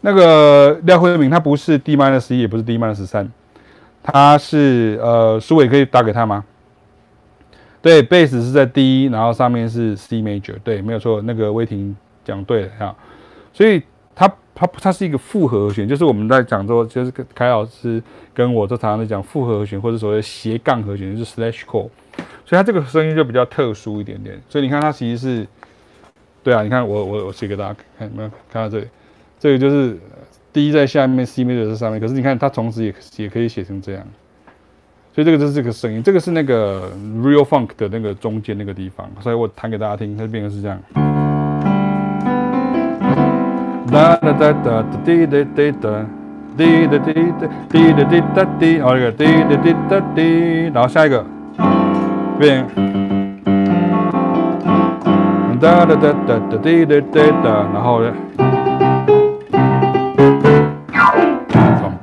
那个廖慧敏，他不是 D minus 一，也不是 D minus 三，他是呃，苏伟可以打给他吗？对，贝斯是在 D，然后上面是 C major，对，没有错，那个威霆讲对了哈。所以他他他是一个复合和弦，就是我们在讲说，就是凯老师跟我都常常在讲复合和弦，或者所谓的斜杠和弦，就是 slash chord。所以他这个声音就比较特殊一点点。所以你看，它其实是，对啊，你看我我我写给大家看，有没有看到这里？这个就是 D 在下面，C major 在上面。可是你看，它同时也也可以写成这样，所以这个就是这个声音。这个是那个 Real Funk 的那个中间那个地方，所以我弹给大家听，它变成是这样。哒哒哒哒滴哒滴哒滴哒滴哒滴哒滴哒滴，哦，这个滴哒滴哒滴，然后下一个变。哒哒哒哒哒滴哒滴哒，然后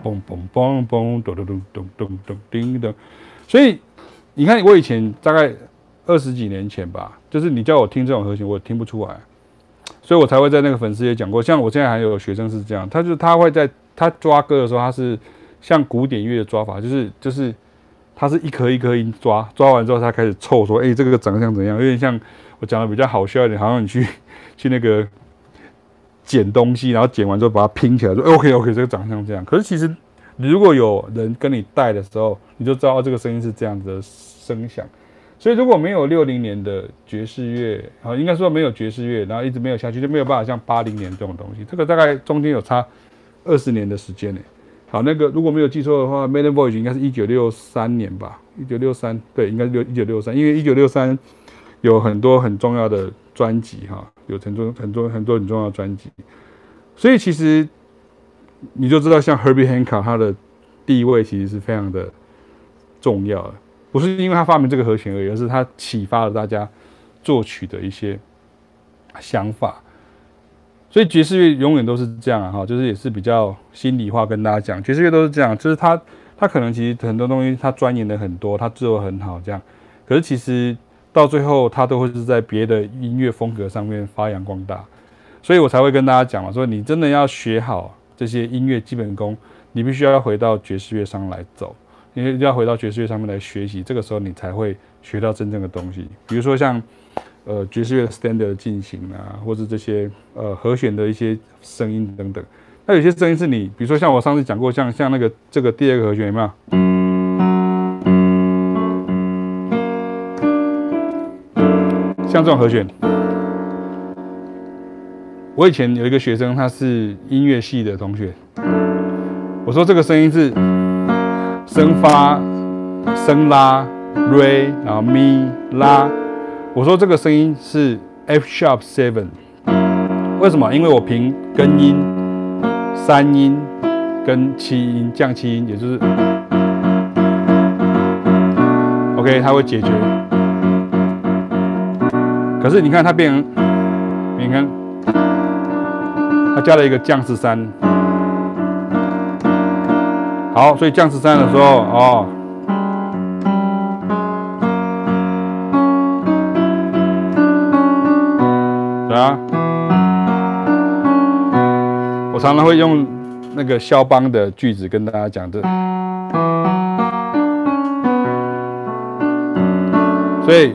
嘣？嘣嘣咚咚咚咚咚咚叮咚，所以你看，我以前大概二十几年前吧，就是你叫我听这种和弦，我听不出来，所以我才会在那个粉丝也讲过。像我现在还有学生是这样，他就他会在他抓歌的时候，他是像古典乐的抓法，就是就是他是一颗一颗音抓，抓完之后他开始凑说，哎，这个长相怎样？有点像我讲的比较好笑一点，好像你去去那个捡东西，然后捡完之后把它拼起来，说 OK OK，这个长相这样。可是其实。如果有人跟你带的时候，你就知道这个声音是这样子的声响。所以如果没有六零年的爵士乐，啊，应该说没有爵士乐，然后一直没有下去，就没有办法像八零年这种东西。这个大概中间有差二十年的时间呢。好，那个如果没有记错的话，Maiden Voyage 应该是一九六三年吧？一九六三，对，应该是六一九六三，因为一九六三有很多很重要的专辑哈，有很多很多很多很重要的专辑，所以其实你就知道，像 Herbie Hancock 他的地位其实是非常的重要的，不是因为他发明这个和弦而已，而是他启发了大家作曲的一些想法。所以爵士乐永远都是这样啊，哈，就是也是比较心里话跟大家讲，爵士乐都是这样，就是他他可能其实很多东西他钻研的很多，他做的很好这样，可是其实到最后他都会是在别的音乐风格上面发扬光大，所以我才会跟大家讲嘛，说你真的要学好这些音乐基本功，你必须要回到爵士乐上来走，因为要回到爵士乐上面来学习，这个时候你才会学到真正的东西，比如说像。呃，爵士乐 standard 进行啊，或者这些呃和弦的一些声音等等，那有些声音是你，比如说像我上次讲过，像像那个这个第二个和弦有没有？像这种和弦，我以前有一个学生，他是音乐系的同学，我说这个声音是升发、升拉、瑞，然后咪、拉。我说这个声音是 F sharp seven，为什么？因为我凭根音、三音跟七音降七音，也就是 OK，它会解决。可是你看它变成，你看它加了一个降四三，好，所以降四三的时候哦。啊，我常常会用那个肖邦的句子跟大家讲的，所以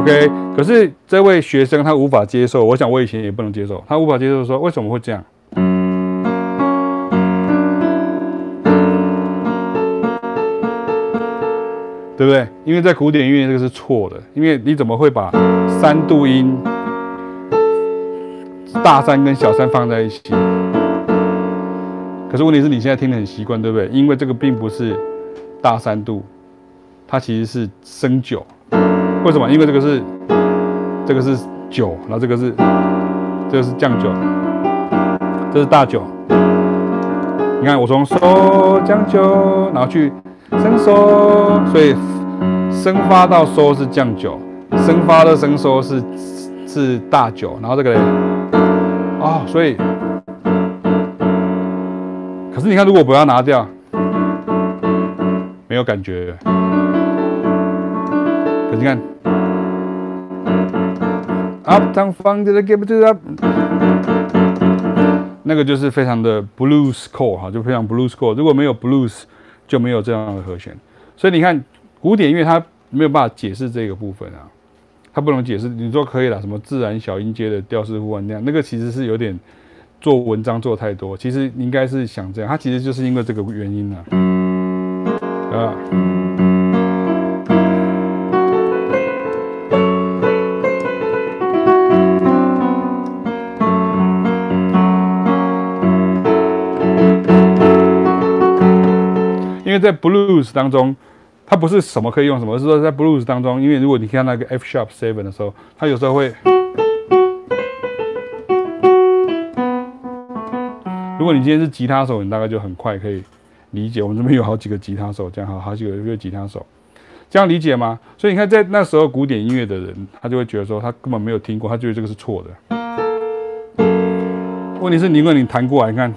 OK，可是这位学生他无法接受，我想我以前也不能接受，他无法接受说为什么会这样，对不对？因为在古典音乐这个是错的，因为你怎么会把三度音？大三跟小三放在一起，可是问题是你现在听得很习惯，对不对？因为这个并不是大三度，它其实是升九。为什么？因为这个是这个是九，然后这个是这个是降九，这是大九。你看，我从嗦降九，然后去升收，所以升发到嗦是降九，升发到升嗦是是大九，然后这个嘞。哦，所以，可是你看，如果不要拿掉，没有感觉。可是你看 Up, down, funk 的 Give It Up，那个就是非常的 blues core 哈，就非常 blues core。如果没有 blues，就没有这样的和弦。所以你看，古典音乐它没有办法解释这个部分啊。它不能解释，你说可以了，什么自然小音阶的调式互换那样，那个其实是有点做文章做太多。其实应该是想这样，它其实就是因为这个原因啊。啊。因为在 blues 当中。它不是什么可以用什么，而是说在 blues 当中，因为如果你看那个 F sharp seven 的时候，它有时候会。如果你今天是吉他手，你大概就很快可以理解。我们这边有好几个吉他手，这样好好几个一个吉他手，这样理解吗？所以你看，在那时候古典音乐的人，他就会觉得说他根本没有听过，他觉得这个是错的。问题是，如果你弹过来，你看，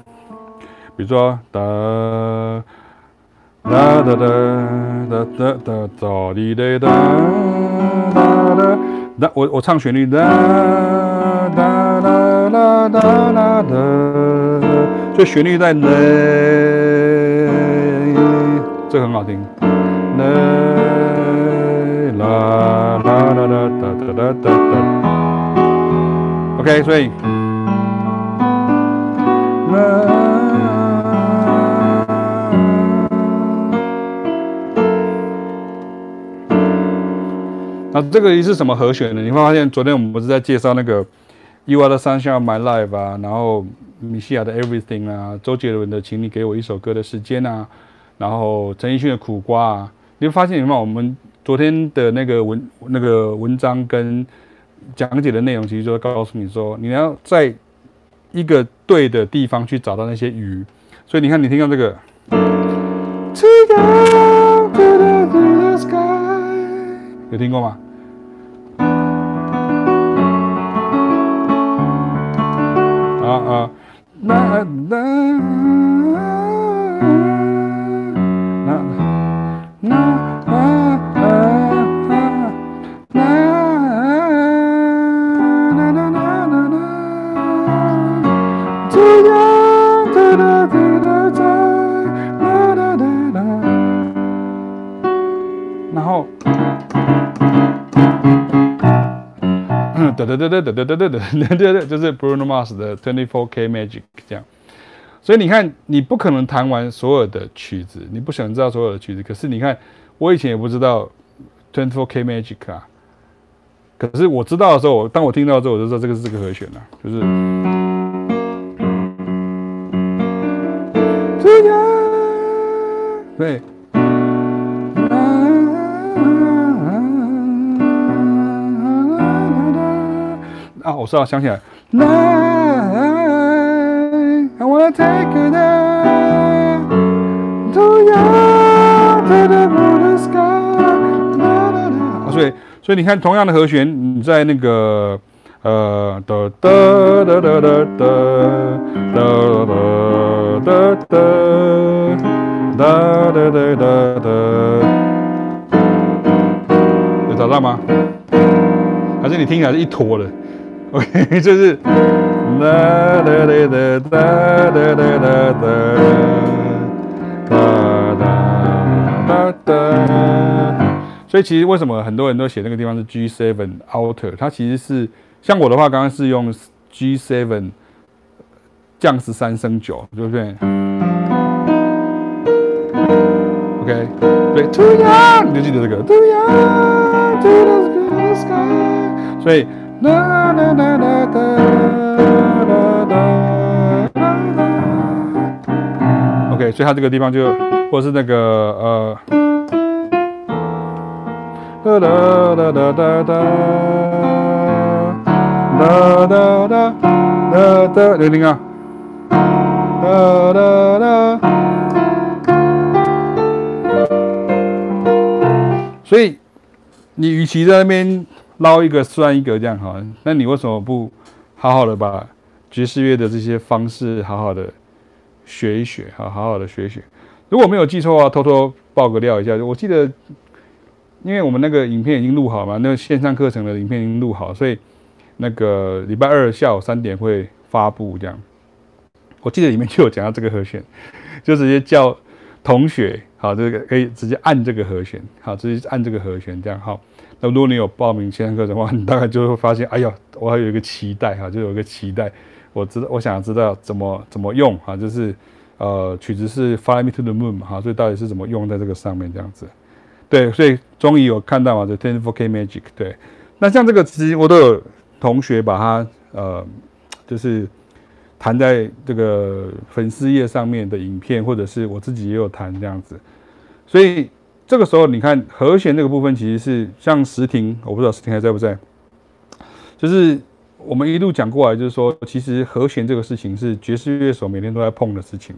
比如说哒。哒哒哒哒哒哒哒滴哒哒哒，那我我唱旋律哒哒哒哒哒哒哒，就旋律在嘞，这很好听，嘞啦啦啦啦哒哒哒哒。OK，所以。那这个是什么和弦呢？你会发现，昨天我们不是在介绍那个 You Are the Sunshine of My Life 啊，然后米西亚的 Everything 啊，周杰伦的请你给我一首歌的时间啊，然后陈奕迅的苦瓜啊，你会发现，你看我们昨天的那个文那个文章跟讲解的内容，其实就告诉你说，你要在一个对的地方去找到那些鱼。所以你看，你听到这个。有听过吗？啊啊，那那对对对对对对对对对对对，就是 Bruno Mars 的 Twenty Four K Magic 这样，所以你看，你不可能弹完所有的曲子，你不可能知道所有的曲子。可是你看，我以前也不知道 Twenty Four K Magic 啊，可是我知道的时候，当我听到之后，我就知道这个是这个和弦了，就是。对。啊，我知道，想起来。I wanna take you there to the blue sky。啊，所以，所以你看，同样的和弦，你在那个呃，哒哒哒哒哒哒哒哒哒哒哒哒哒哒，有找到吗？还是你听起来是一坨的？OK，就是哒哒哒哒哒哒哒哒哒哒哒。所以其实为什么很多人都写那个地方是 G7 Alter？它其实是像我的话，刚刚是用 G7 降十三升九，对不对？OK，对，Do you？你就记得这个 To young to the sky，所以。啦啦啦啦啦啦啦啦啦。OK，所以它这个地方就，或是那个呃。哒哒哒哒哒哒哒哒哒哒哒，刘玲啊！哒哒哒。所以，你与其在那边捞一个算一个这样好，那你为什么不好好的把爵士乐的这些方式好好的学一学，好好好的学一学？如果没有记错的话，偷偷爆个料一下，我记得，因为我们那个影片已经录好嘛，那个线上课程的影片已经录好，所以那个礼拜二下午三点会发布这样。我记得里面就有讲到这个和弦，就直接叫同学，好，这个可以直接按这个和弦，好，直接按这个和弦这样好。那如果你有报名线上课程的话，你大概就会发现，哎呀，我还有一个期待哈，就有一个期待，我知道，我想知道怎么怎么用哈，就是呃，曲子是 Fly Me to the Moon 哈，所以到底是怎么用在这个上面这样子，对，所以终于有看到嘛，就 24K Magic，对，那像这个其实我都有同学把它呃，就是弹在这个粉丝页上面的影片，或者是我自己也有弹这样子，所以。这个时候，你看和弦这个部分，其实是像石婷，我不知道石婷还在不在。就是我们一路讲过来，就是说，其实和弦这个事情是爵士乐手每天都在碰的事情。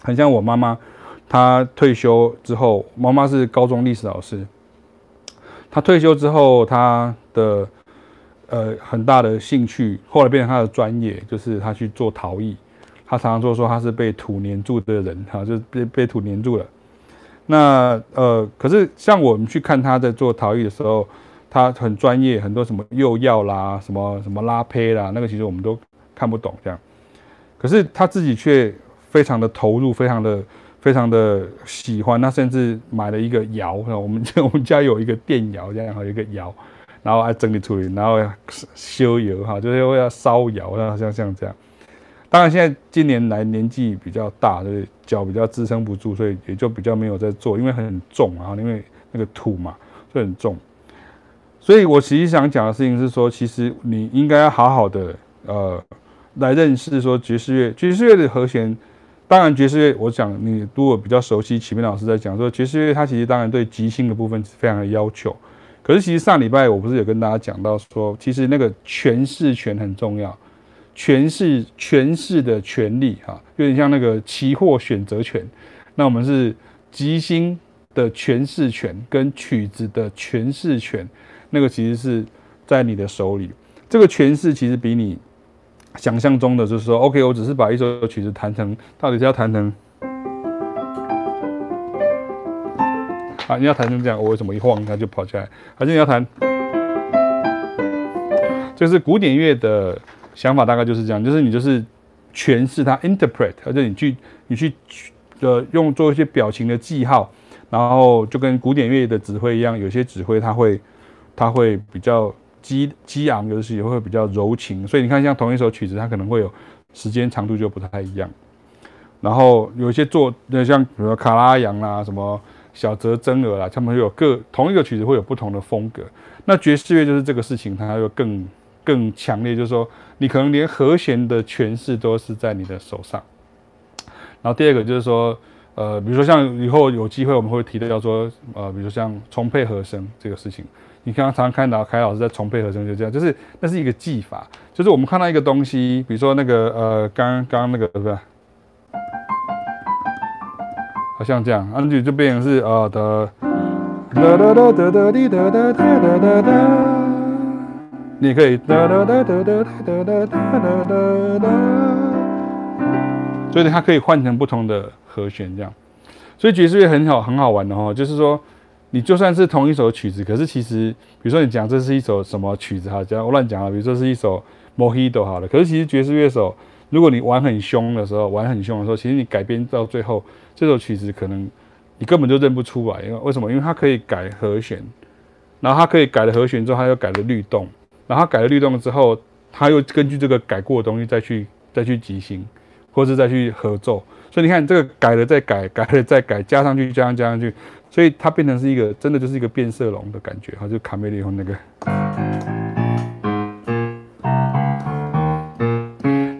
很像我妈妈，她退休之后，妈妈是高中历史老师。她退休之后，她的呃很大的兴趣，后来变成她的专业，就是她去做陶艺。她常常说说她是被土黏住的人，哈，就是被被土黏住了。那呃，可是像我们去看他在做陶艺的时候，他很专业，很多什么釉药啦，什么什么拉胚啦，那个其实我们都看不懂这样。可是他自己却非常的投入，非常的非常的喜欢。他甚至买了一个窑，我们我们家有一个电窑，这样哈，一个窑，然后还整理处理，然后修油哈，就是要烧窑，然后像像这样。当然，现在近年来年纪比较大，就是脚比较支撑不住，所以也就比较没有在做，因为很重啊，因为那个土嘛，所以很重。所以我其实想讲的事情是说，其实你应该要好好的呃来认识说爵士乐，爵士乐的和弦。当然，爵士乐，我讲你如果比较熟悉，启明老师在讲说，爵士乐它其实当然对即兴的部分是非常的要求。可是其实上礼拜我不是有跟大家讲到说，其实那个诠释权很重要，诠释诠释的权利哈，有点像那个期货选择权。那我们是即兴的诠释权跟曲子的诠释权，那个其实是在你的手里。这个诠释其实比你。想象中的就是说，OK，我只是把一首曲子弹成，到底是要弹成啊？你要弹成这样，我为什么一晃它就跑起来？还是你要弹？就是古典乐的想法大概就是这样，就是你就是诠释它，interpret，而且你去你去呃用做一些表情的记号，然后就跟古典乐的指挥一样，有些指挥它会它会比较。激激昂有时也会比较柔情，所以你看，像同一首曲子，它可能会有时间长度就不太一样。然后有一些做，那像比如说卡拉扬啦、什么小泽征尔啦，他们会有各同一个曲子会有不同的风格。那爵士乐就是这个事情，它又更更强烈，就是说你可能连和弦的诠释都是在你的手上。然后第二个就是说，呃，比如说像以后有机会我们会提到，叫做呃，比如说像重配和声这个事情。你刚刚常看到凯老师在重配和声，就这样，就是那是一个技法，就是我们看到一个东西，比如说那个呃，刚刚那个是不是？好像这样，啊，就就变成是呃的，你可以哒哒哒哒哒哒哒哒哒哒哒，所以它可以换成不同的和弦，这样，所以爵士乐很好很好玩的哦，就是说。你就算是同一首曲子，可是其实，比如说你讲这是一首什么曲子哈，讲我乱讲啊，比如说是一首 Mojito 好了，可是其实爵士乐手，如果你玩很凶的时候，玩很凶的时候，其实你改编到最后，这首曲子可能你根本就认不出来，因为为什么？因为它可以改和弦，然后它可以改了和弦之后，它又改了律动，然后改了律动之后，他又根据这个改过的东西再去再去即兴，或是再去合奏，所以你看这个改了再改，改了再改，加上去，加上加上去。所以它变成是一个真的就是一个变色龙的感觉，哈，就卡梅利欧那个。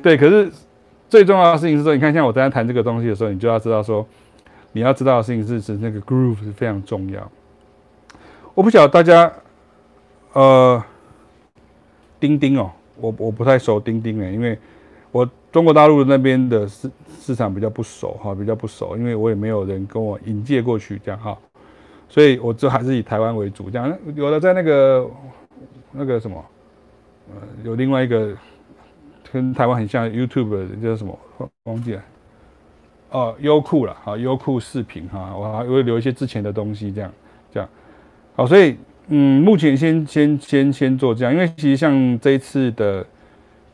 对，可是最重要的事情是说，你看，像我在弹这个东西的时候，你就要知道说，你要知道的事情是是那个 groove 是非常重要。我不晓得大家，呃，钉钉哦，我我不太熟钉钉诶，因为我中国大陆那边的市市场比较不熟哈，比较不熟，因为我也没有人跟我引介过去这样哈。所以，我就还是以台湾为主。这样，有的在那个那个什么，呃，有另外一个跟台湾很像 YouTube 的叫什么，忘记了。哦，优酷了，好，优酷视频哈，我还会留一些之前的东西，这样，这样。好，所以，嗯，目前先先先先做这样，因为其实像这一次的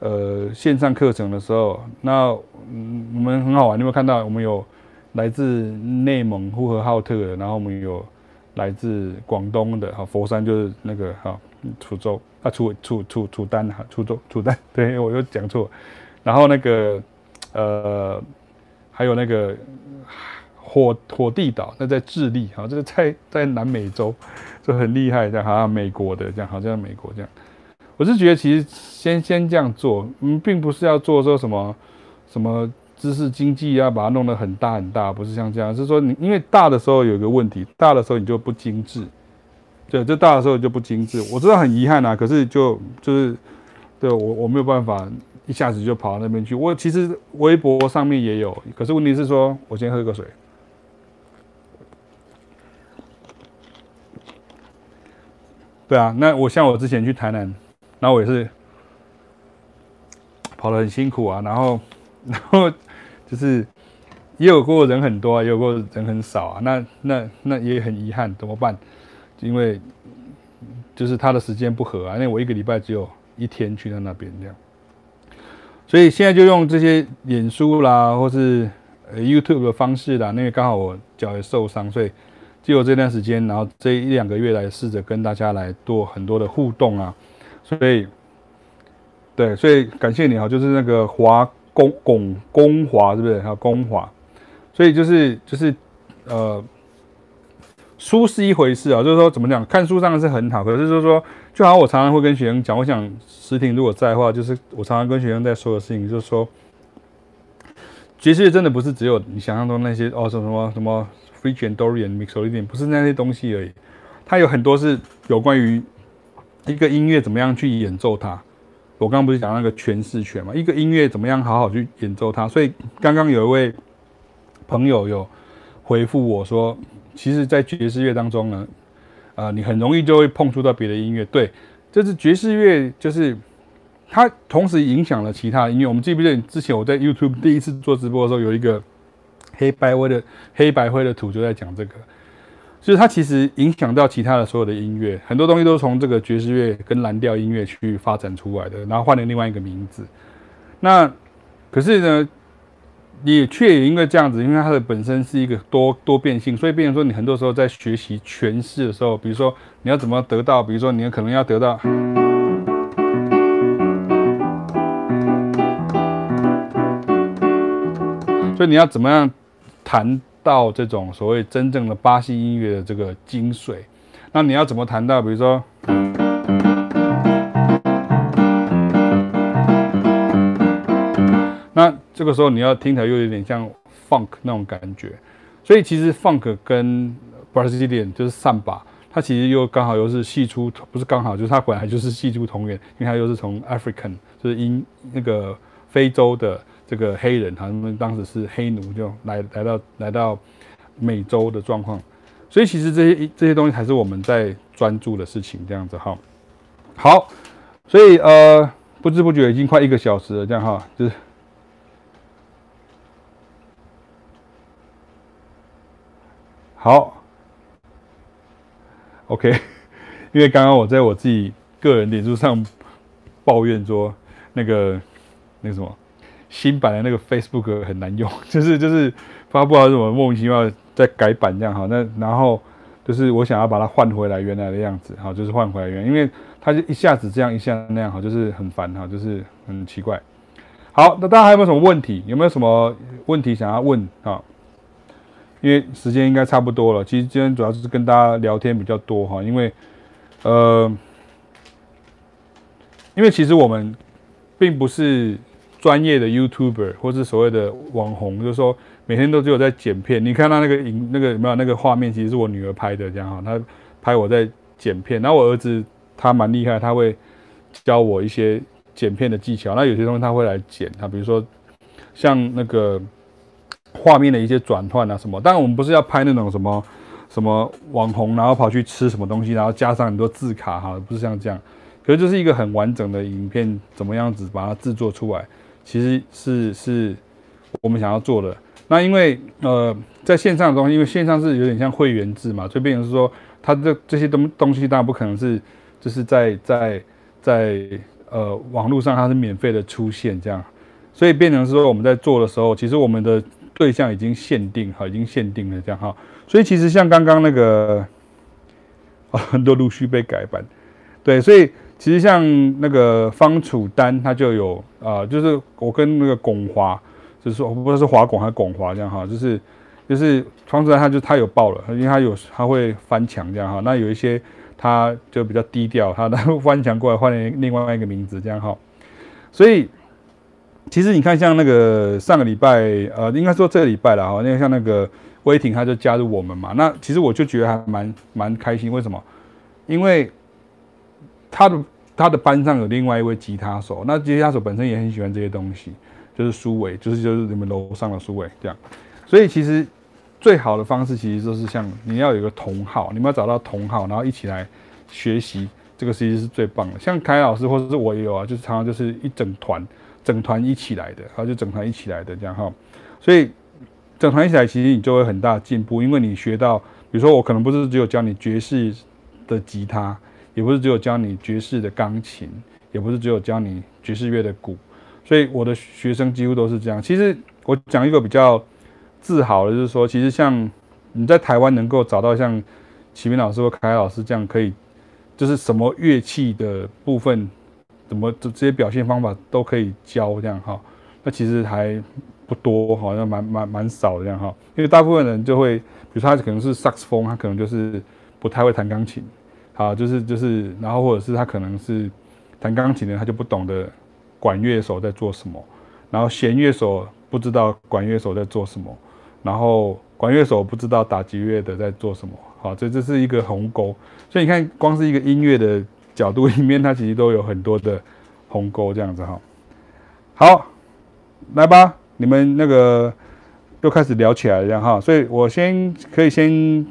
呃线上课程的时候，那嗯我们很好玩，你有没有看到？我们有来自内蒙呼和浩特的，然后我们有。来自广东的哈，佛山就是那个哈，楚州啊，楚楚楚楚丹哈，楚州楚丹，对我又讲错。然后那个呃，还有那个火火地岛，那在智利哈，这个在在南美洲就很厉害，这样好像美国的这样，好像美国这样。我是觉得其实先先这样做，嗯，并不是要做说什么什么。知识经济啊把它弄得很大很大，不是像这样，是说你因为大的时候有一个问题，大的时候你就不精致，对，就大的时候就不精致。我知道很遗憾啊，可是就就是，对我我没有办法一下子就跑到那边去。我其实微博上面也有，可是问题是说，我先喝个水。对啊，那我像我之前去台南，那我也是跑得很辛苦啊，然后然后。就是也有过人很多啊，也有过人很少啊。那那那也很遗憾，怎么办？因为就是他的时间不合啊。因为我一个礼拜只有一天去到那边这样，所以现在就用这些脸书啦，或是 YouTube 的方式啦。那个刚好我脚也受伤，所以就有这段时间，然后这一两个月来试着跟大家来做很多的互动啊。所以对，所以感谢你啊，就是那个华。龚龚龚华是不是？还有公华，所以就是就是呃，书是一回事啊，就是说怎么讲，看书当然是很好，可是就是说就好像我常常会跟学生讲，我想石婷如果在的话，就是我常常跟学生在说的事情，就是说，爵士真的不是只有你想象中那些哦什么什么什么 Phrygian、Dorian、Mixolydian，不是那些东西而已，它有很多是有关于一个音乐怎么样去演奏它。我刚刚不是讲那个诠释权嘛？一个音乐怎么样好好去演奏它？所以刚刚有一位朋友有回复我说，其实，在爵士乐当中呢。啊、呃，你很容易就会碰触到别的音乐，对，这是爵士乐，就是它同时影响了其他音乐。我们记不记得之前我在 YouTube 第一次做直播的时候，有一个黑白灰的黑白灰的图就在讲这个，就是它其实影响到其他的所有的音乐，很多东西都是从这个爵士乐跟蓝调音乐去发展出来的，然后换了另外一个名字。那可是呢？也却也因为这样子，因为它的本身是一个多多变性，所以变成说你很多时候在学习诠释的时候，比如说你要怎么得到，比如说你可能要得到，所以你要怎么样谈到这种所谓真正的巴西音乐的这个精髓？那你要怎么谈到，比如说？那这个时候你要听起来又有点像 funk 那种感觉，所以其实 funk 跟 Brazilian 就是萨巴，它其实又刚好又是系出，不是刚好，就是它本来就是系出同源，因为它又是从 African，就是因那个非洲的这个黑人，他们当时是黑奴，就来来到来到美洲的状况，所以其实这些这些东西还是我们在专注的事情，这样子哈。好，所以呃不知不觉已经快一个小时了，这样哈，就是。好，OK，因为刚刚我在我自己个人脸书上抱怨说，那个那个什么新版的那个 Facebook 很难用，就是就是发布了什么莫名其妙在改版这样哈，那然后就是我想要把它换回来原来的样子，好，就是换回来原，因为它就一下子这样一下那样，好，就是很烦哈，就是很奇怪。好，那大家还有没有什么问题？有没有什么问题想要问啊？因为时间应该差不多了，其实今天主要是跟大家聊天比较多哈，因为，呃，因为其实我们并不是专业的 YouTuber 或是所谓的网红，就是说每天都只有在剪片。你看到那个影那个有没有那个画面，其实是我女儿拍的，这样哈，她拍我在剪片。然后我儿子他蛮厉害，他会教我一些剪片的技巧。那有些东西他会来剪，他比如说像那个。画面的一些转换啊什么，当然我们不是要拍那种什么什么网红，然后跑去吃什么东西，然后加上很多字卡哈，不是像这样。可是就是一个很完整的影片，怎么样子把它制作出来，其实是是我们想要做的。那因为呃在线上的东西，因为线上是有点像会员制嘛，所以变成是说它这这些东东西当然不可能是就是在在在呃网络上它是免费的出现这样，所以变成是说我们在做的时候，其实我们的。对象已经限定好，已经限定了这样哈，所以其实像刚刚那个，很多陆续被改版，对，所以其实像那个方楚丹他就有啊，就是我跟那个巩华，就是说不知道是华巩还是巩华这样哈，就是就是方楚丹他就他有报了，因为他有他会翻墙这样哈，那有一些他就比较低调，他翻墙过来换另外一个名字这样哈，所以。其实你看，像那个上个礼拜，呃，应该说这个礼拜了哈，那个像那个威霆他就加入我们嘛。那其实我就觉得还蛮蛮开心，为什么？因为他的他的班上有另外一位吉他手，那吉他手本身也很喜欢这些东西，就是苏伟，就是就是你们楼上的苏伟这样。所以其实最好的方式，其实就是像你要有个同好，你们要找到同好，然后一起来学习，这个其实是最棒的。像凯老师或者是我也有啊，就是常常就是一整团。整团一起来的，然后就整团一起来的这样哈，所以整团一起来，其实你就会很大进步，因为你学到，比如说我可能不是只有教你爵士的吉他，也不是只有教你爵士的钢琴，也不是只有教你爵士乐的鼓，所以我的学生几乎都是这样。其实我讲一个比较自豪的，就是说，其实像你在台湾能够找到像启明老师或凯凯老师这样，可以就是什么乐器的部分。怎么这这些表现方法都可以教这样哈？那其实还不多，好像蛮蛮蛮少的这样哈。因为大部分人就会，比如说他可能是萨克斯风，他可能就是不太会弹钢琴，好，就是就是，然后或者是他可能是弹钢琴的，他就不懂得管乐手在做什么，然后弦乐手不知道管乐手在做什么，然后管乐手不知道打击乐的在做什么，好，这这是一个鸿沟，所以你看，光是一个音乐的角度里面，它其实都有很多的鸿沟这样子哈。好，来吧，你们那个又开始聊起来了哈，所以我先可以先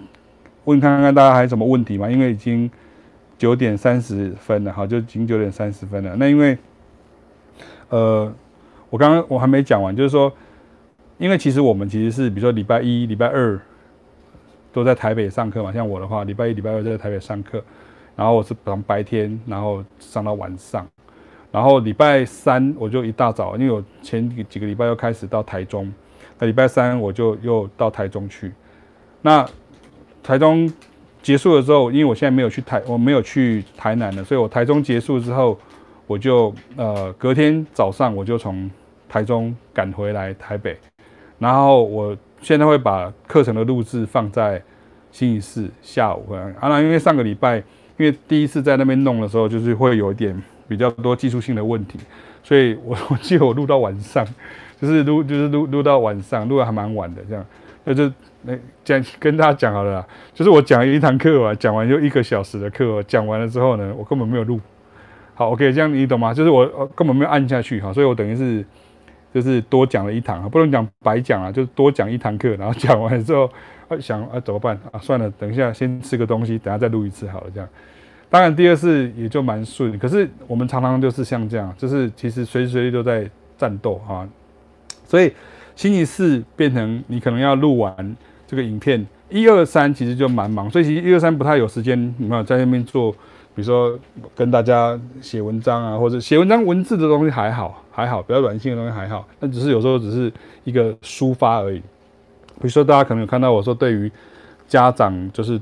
问看看大家还有什么问题吗？因为已经九点三十分了哈，就已经九点三十分了。那因为呃，我刚刚我还没讲完，就是说，因为其实我们其实是比如说礼拜一、礼拜二都在台北上课嘛，像我的话，礼拜一、礼拜二在台北上课，然后我是从白天然后上到晚上。然后礼拜三我就一大早，因为我前几个礼拜又开始到台中，那礼拜三我就又到台中去。那台中结束了之后，因为我现在没有去台，我没有去台南了，所以我台中结束之后，我就呃隔天早上我就从台中赶回来台北。然后我现在会把课程的录制放在星期四下午。啊，那因为上个礼拜因为第一次在那边弄的时候，就是会有一点。比较多技术性的问题，所以我我记得我录到晚上，就是录就是录录到晚上，录的还蛮晚的，这样，那就那讲跟大家讲好了啦，就是我讲一堂课啊，讲完就一个小时的课，讲完了之后呢，我根本没有录，好，OK，这样你懂吗？就是我根本没有按下去，哈，所以我等于是就是多讲了一堂，不能讲白讲啊，就是多讲一堂课，然后讲完了之后，想啊怎么办啊？算了，等一下先吃个东西，等下再录一次好了，这样。当然，第二次也就蛮顺。可是我们常常就是像这样，就是其实随时随地都在战斗哈。所以星期四变成你可能要录完这个影片，一二三其实就蛮忙。所以其实一二三不太有时间，没有在那边做？比如说跟大家写文章啊，或者写文章文字的东西还好，还好，比较软性的东西还好。那只是有时候只是一个抒发而已。比如说大家可能有看到我说，对于家长就是。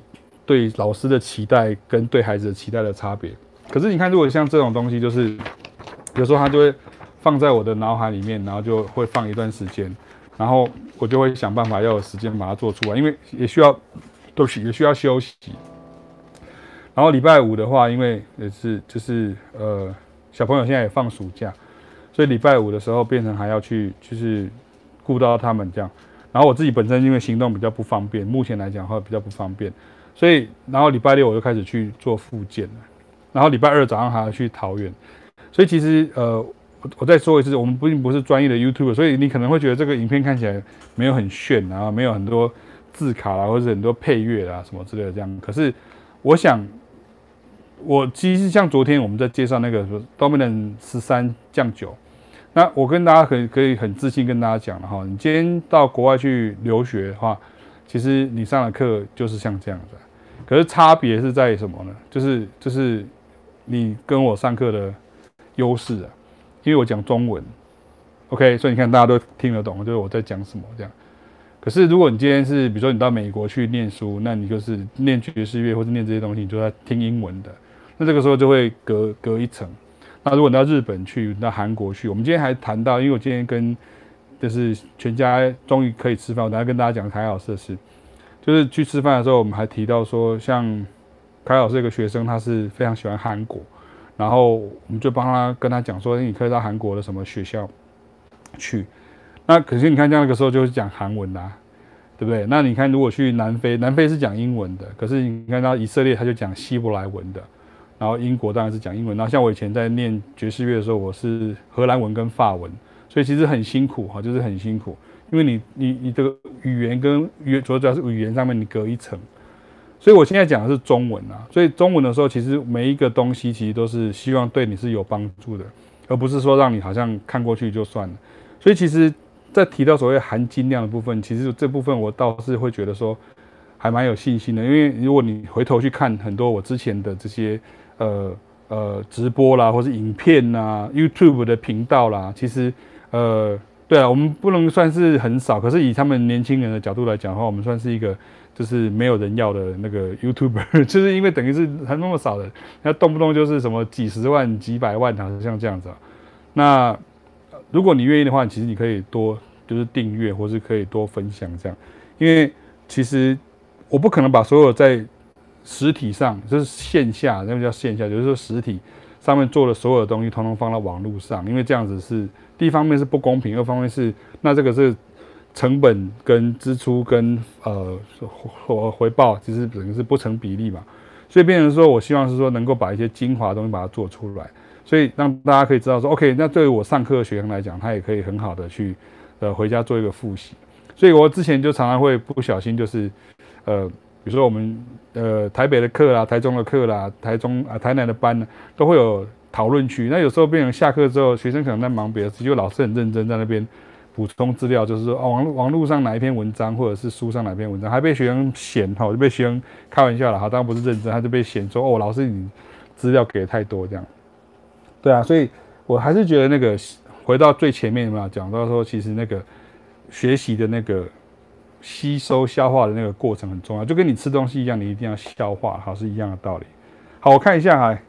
对老师的期待跟对孩子的期待的差别，可是你看，如果像这种东西，就是有时候他就会放在我的脑海里面，然后就会放一段时间，然后我就会想办法要有时间把它做出来，因为也需要都是也需要休息。然后礼拜五的话，因为也是就是呃小朋友现在也放暑假，所以礼拜五的时候变成还要去就是顾到他们这样。然后我自己本身因为行动比较不方便，目前来讲的话比较不方便。所以，然后礼拜六我就开始去做复健了，然后礼拜二早上还要去桃园。所以其实，呃，我我再说一次，我们并不是专业的 YouTube，所以你可能会觉得这个影片看起来没有很炫，然后没有很多字卡啦，或者很多配乐啦什么之类的这样。可是，我想，我其实像昨天我们在介绍那个 Dominant 十三降九，那我跟大家可以可以很自信跟大家讲了哈，你今天到国外去留学的话，其实你上的课就是像这样子。可是差别是在什么呢？就是就是你跟我上课的优势啊，因为我讲中文，OK，所以你看大家都听得懂，就是我在讲什么这样。可是如果你今天是比如说你到美国去念书，那你就是念爵士乐或者念这些东西，你就在听英文的，那这个时候就会隔隔一层。那如果你到日本去，到韩国去，我们今天还谈到，因为我今天跟就是全家终于可以吃饭，我等下跟大家讲凯老师的事。就是去吃饭的时候，我们还提到说，像凯老师这个学生，他是非常喜欢韩国，然后我们就帮他跟他讲说，你可以到韩国的什么学校去。那可是你看这样的时候就是讲韩文啦，对不对？那你看如果去南非，南非是讲英文的，可是你看到以色列他就讲希伯来文的，然后英国当然是讲英文。然后像我以前在念爵士乐的时候，我是荷兰文跟法文，所以其实很辛苦哈，就是很辛苦。因为你你你这个语言跟语主要主要是语言上面你隔一层，所以我现在讲的是中文啊。所以中文的时候，其实每一个东西其实都是希望对你是有帮助的，而不是说让你好像看过去就算了。所以其实，在提到所谓含金量的部分，其实这部分我倒是会觉得说还蛮有信心的。因为如果你回头去看很多我之前的这些呃呃直播啦，或是影片呐，YouTube 的频道啦，其实呃。对啊，我们不能算是很少，可是以他们年轻人的角度来讲的话，我们算是一个就是没有人要的那个 YouTuber，就是因为等于是还那么少人，那动不动就是什么几十万、几百万，好像这样子啊。那如果你愿意的话，其实你可以多就是订阅，或是可以多分享这样，因为其实我不可能把所有在实体上，就是线下，那个叫线下，就是说实体上面做的所有的东西，统统放到网络上，因为这样子是第一方面是不公平，二方面是那这个是成本跟支出跟呃回回报其实等于是不成比例嘛，所以变成说我希望是说能够把一些精华东西把它做出来，所以让大家可以知道说，OK，那对于我上课的学生来讲，他也可以很好的去呃回家做一个复习。所以我之前就常常会不小心，就是，呃，比如说我们呃台北的课啦、台中的课啦、台中啊、台南的班呢，都会有讨论区。那有时候变成下课之后，学生可能在忙别的事，就老师很认真在那边补充资料，就是说哦，网络网络上哪一篇文章，或者是书上哪一篇文章，还被学生嫌哈，就被学生开玩笑了哈，当然不是认真，他就被嫌说哦，老师你资料给的太多这样。对啊，所以我还是觉得那个回到最前面嘛，讲到说其实那个。学习的那个吸收消化的那个过程很重要，就跟你吃东西一样，你一定要消化，好，是一样的道理。好，我看一下哈，啊，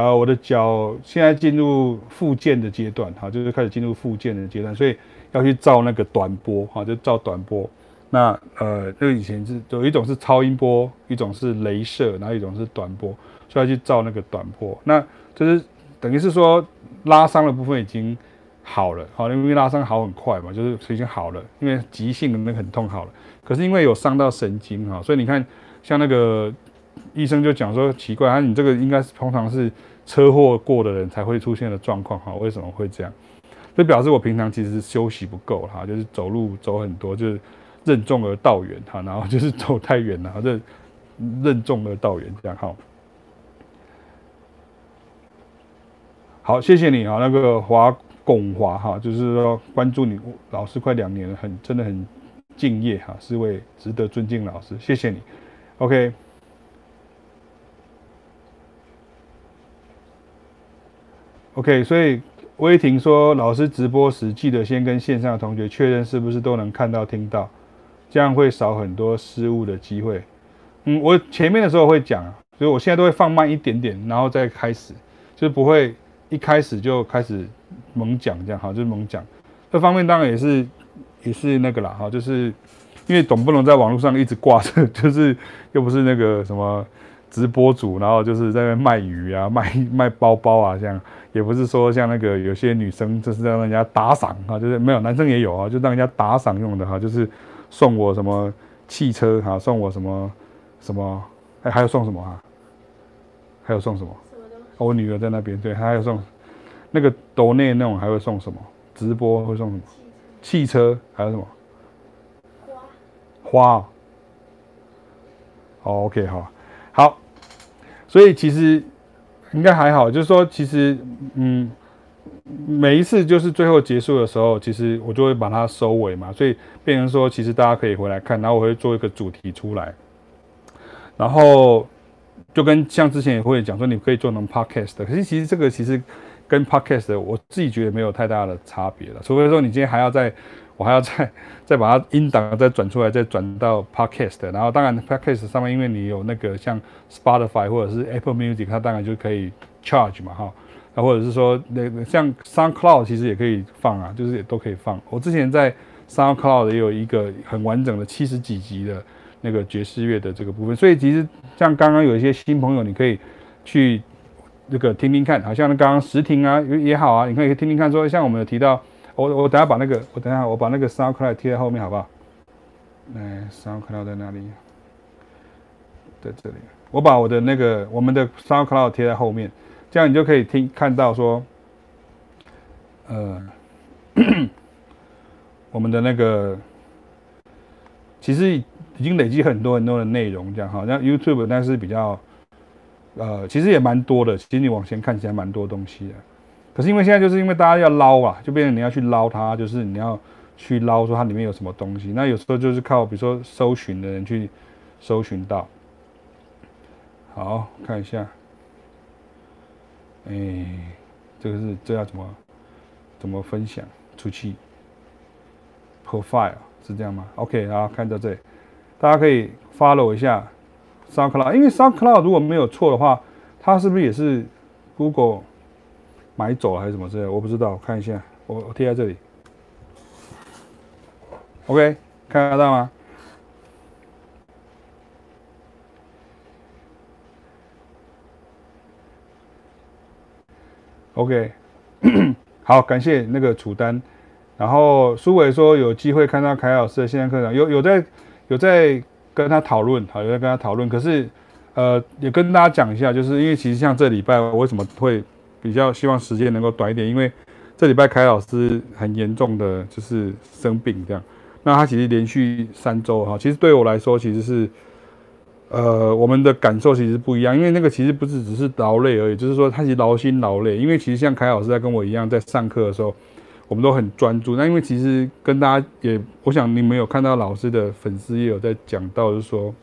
啊我的脚现在进入复健的阶段，哈，就是开始进入复健的阶段，所以要去照那个短波，哈，就照短波。那呃，那个以前是有一种是超音波，一种是镭射，然后一种是短波，所以要去照那个短波。那就是等于是说。拉伤的部分已经好了，好，因为拉伤好很快嘛，就是已经好了，因为急性的那个很痛好了。可是因为有伤到神经哈，所以你看，像那个医生就讲说奇怪，啊，你这个应该是通常是车祸过的人才会出现的状况哈，为什么会这样？这表示我平常其实休息不够哈，就是走路走很多，就是任重而道远哈，然后就是走太远了，这任重而道远这样哈。好，谢谢你啊，那个华拱华哈，就是说关注你老师快两年了，很真的很敬业哈，是位值得尊敬老师，谢谢你。OK、OK，所以威霆说，老师直播时记得先跟线上的同学确认是不是都能看到听到，这样会少很多失误的机会。嗯，我前面的时候会讲，所以我现在都会放慢一点点，然后再开始，就是不会。一开始就开始猛讲这样哈，就是猛讲。这方面当然也是也是那个啦哈，就是因为总不能在网络上一直挂着，就是又不是那个什么直播主，然后就是在那卖鱼啊、卖卖包包啊这样，也不是说像那个有些女生就是让人家打赏啊，就是没有男生也有啊，就让人家打赏用的哈，就是送我什么汽车哈，送我什么什么，哎还有送什么啊？还有送什么？我女儿在那边，对，她还有送那个抖内那种，还会送什么？直播会送什么？汽车还有什么？花。花。好，OK，好，好。所以其实应该还好，就是说，其实嗯，每一次就是最后结束的时候，其实我就会把它收尾嘛，所以变成说，其实大家可以回来看，然后我会做一个主题出来，然后。就跟像之前也会讲说，你可以做成 podcast 的，可是其实这个其实跟 podcast 我自己觉得没有太大的差别了。除非说你今天还要再，我还要再 再把它音档再转出来，再转到 podcast。然后当然 podcast 上面，因为你有那个像 Spotify 或者是 Apple Music，它当然就可以 charge 嘛，哈。那或者是说那个像 SoundCloud 其实也可以放啊，就是也都可以放。我之前在 SoundCloud 也有一个很完整的七十几集的。那个爵士乐的这个部分，所以其实像刚刚有一些新朋友，你可以去那个听听看，好像刚刚时听啊也好啊，你可以听听看。说像我们有提到，我我等下把那个，我等下我把那个 SoundCloud 贴在后面，好不好？来，SoundCloud 在哪里？在这里。我把我的那个我们的 SoundCloud 贴在后面，这样你就可以听看到说，呃，我们的那个其实。已经累积很多很多的内容，这样哈，像 YouTube，但是比较，呃，其实也蛮多的。其实你往前看起来蛮多东西的，可是因为现在就是因为大家要捞啊，就变成你要去捞它，就是你要去捞说它里面有什么东西。那有时候就是靠比如说搜寻的人去搜寻到。好，看一下，哎，这个是这要怎么怎么分享出去？Profile 是这样吗？OK，好，看到这里。大家可以 follow 一下 SoundCloud，因为 SoundCloud 如果没有错的话，它是不是也是 Google 买走了还是什么之类？我不知道，我看一下，我我贴在这里。OK，看得到吗？OK，好，感谢那个楚丹。然后苏伟说有机会看到凯老师的线上课程，有有在有在跟他讨论，好，有在跟他讨论。可是，呃，也跟大家讲一下，就是因为其实像这礼拜我为什么会比较希望时间能够短一点，因为这礼拜凯老师很严重的就是生病这样。那他其实连续三周哈，其实对我来说其实是，呃，我们的感受其实不一样，因为那个其实不是只是劳累而已，就是说他其实劳心劳累，因为其实像凯老师在跟我一样在上课的时候。我们都很专注，那因为其实跟大家也，我想你们有看到老师的粉丝也有在讲到，就是说，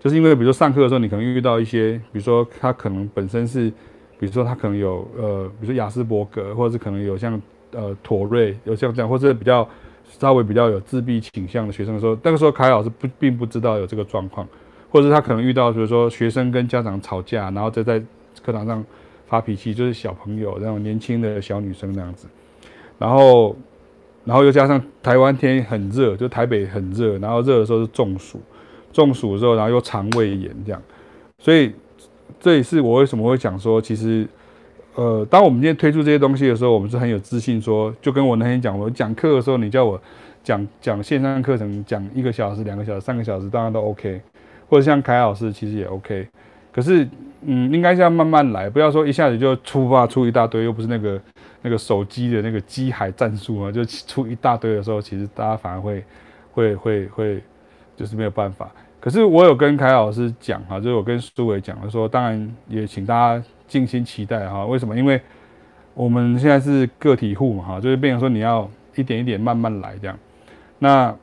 就是因为比如说上课的时候，你可能遇到一些，比如说他可能本身是，比如说他可能有呃，比如说亚斯伯格，或者是可能有像呃妥瑞，有像这样，或者比较稍微比较有自闭倾向的学生的时候，那个时候凯老师不并不知道有这个状况，或者是他可能遇到，比如说学生跟家长吵架，然后再在课堂上发脾气，就是小朋友那种年轻的小女生那样子。然后，然后又加上台湾天很热，就台北很热，然后热的时候是中暑，中暑之后，然后又肠胃炎这样，所以这也是我为什么会讲说，其实，呃，当我们今天推出这些东西的时候，我们是很有自信说，就跟我那天讲，我讲课的时候，你叫我讲讲线上课程，讲一个小时、两个小时、三个小时，当然都 OK，或者像凯老师其实也 OK，可是，嗯，应该是要慢慢来，不要说一下子就出发出一大堆，又不是那个。那个手机的那个机海战术啊，就出一大堆的时候，其实大家反而会会会会，就是没有办法。可是我有跟凯老师讲哈，就是我跟苏伟讲，他说当然也请大家静心期待哈。为什么？因为我们现在是个体户嘛哈，就是变成说你要一点一点慢慢来这样。那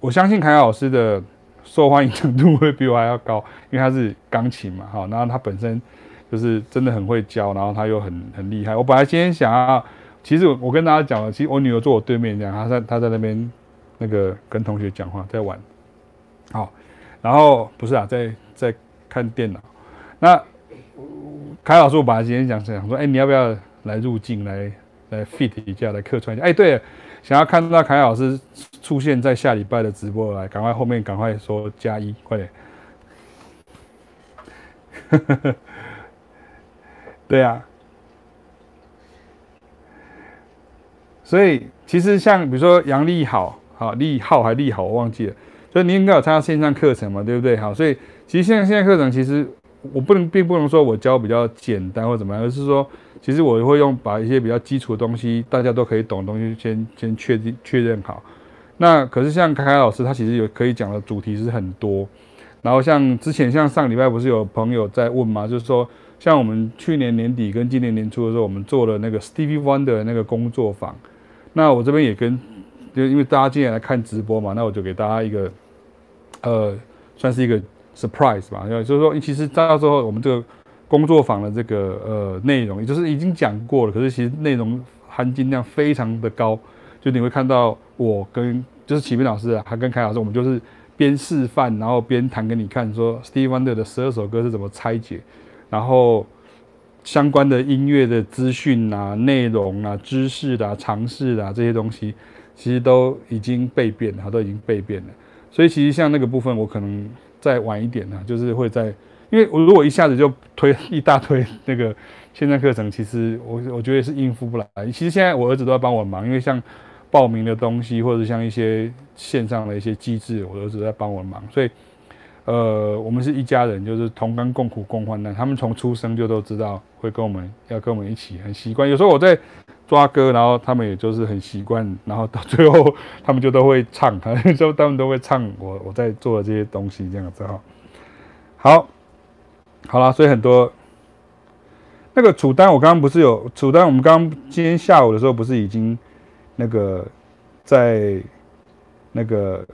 我相信凯老师的受欢迎程度会比我还要高，因为他是钢琴嘛哈，然后他本身。就是真的很会教，然后他又很很厉害。我本来今天想要，其实我跟大家讲了，其实我女儿坐我对面这样，她在她在那边那个跟同学讲话，在玩。好，然后不是啊，在在看电脑。那凯老师，我本来今天讲想说，哎，你要不要来入镜来来 fit 一下，来客串一下？哎，对，想要看到凯老师出现在下礼拜的直播来，赶快后面赶快说加一，快点。对啊，所以其实像比如说杨立好，好立浩还立好，我忘记了。所以你应该有参加线上课程嘛，对不对？好，所以其实现在线上课程，其实我不能并不能说我教比较简单或怎么样，而是说，其实我会用把一些比较基础的东西，大家都可以懂的东西先先确定确认好。那可是像凯凯老师，他其实有可以讲的主题是很多。然后像之前像上礼拜不是有朋友在问嘛？就是说。像我们去年年底跟今年年初的时候，我们做了那个 Stevie Wonder 的那个工作坊。那我这边也跟，就因为大家今天来看直播嘛，那我就给大家一个，呃，算是一个 surprise 吧。就是说，其实到时候我们这个工作坊的这个呃内容，也就是已经讲过了，可是其实内容含金量非常的高。就你会看到我跟就是启明老师啊，还跟凯老师，我们就是边示范，然后边弹给你看，说 Steve Wonder 的十二首歌是怎么拆解。然后相关的音乐的资讯啊、内容啊、知识啊、常识啊这些东西，其实都已经被变了，都已经被变了。所以其实像那个部分，我可能再晚一点呢，就是会在，因为我如果一下子就推一大堆那个线上课程，其实我我觉得是应付不来。其实现在我儿子都在帮我忙，因为像报名的东西，或者像一些线上的一些机制，我儿子在帮我忙，所以。呃，我们是一家人，就是同甘共苦共患难。他们从出生就都知道会跟我们要跟我们一起，很习惯。有时候我在抓歌，然后他们也就是很习惯，然后到最后他们就都会唱，就他们都会唱我我在做的这些东西这样子哈。好，好了，所以很多那个楚丹，我刚刚不是有楚丹，我们刚刚今天下午的时候不是已经那个在那个。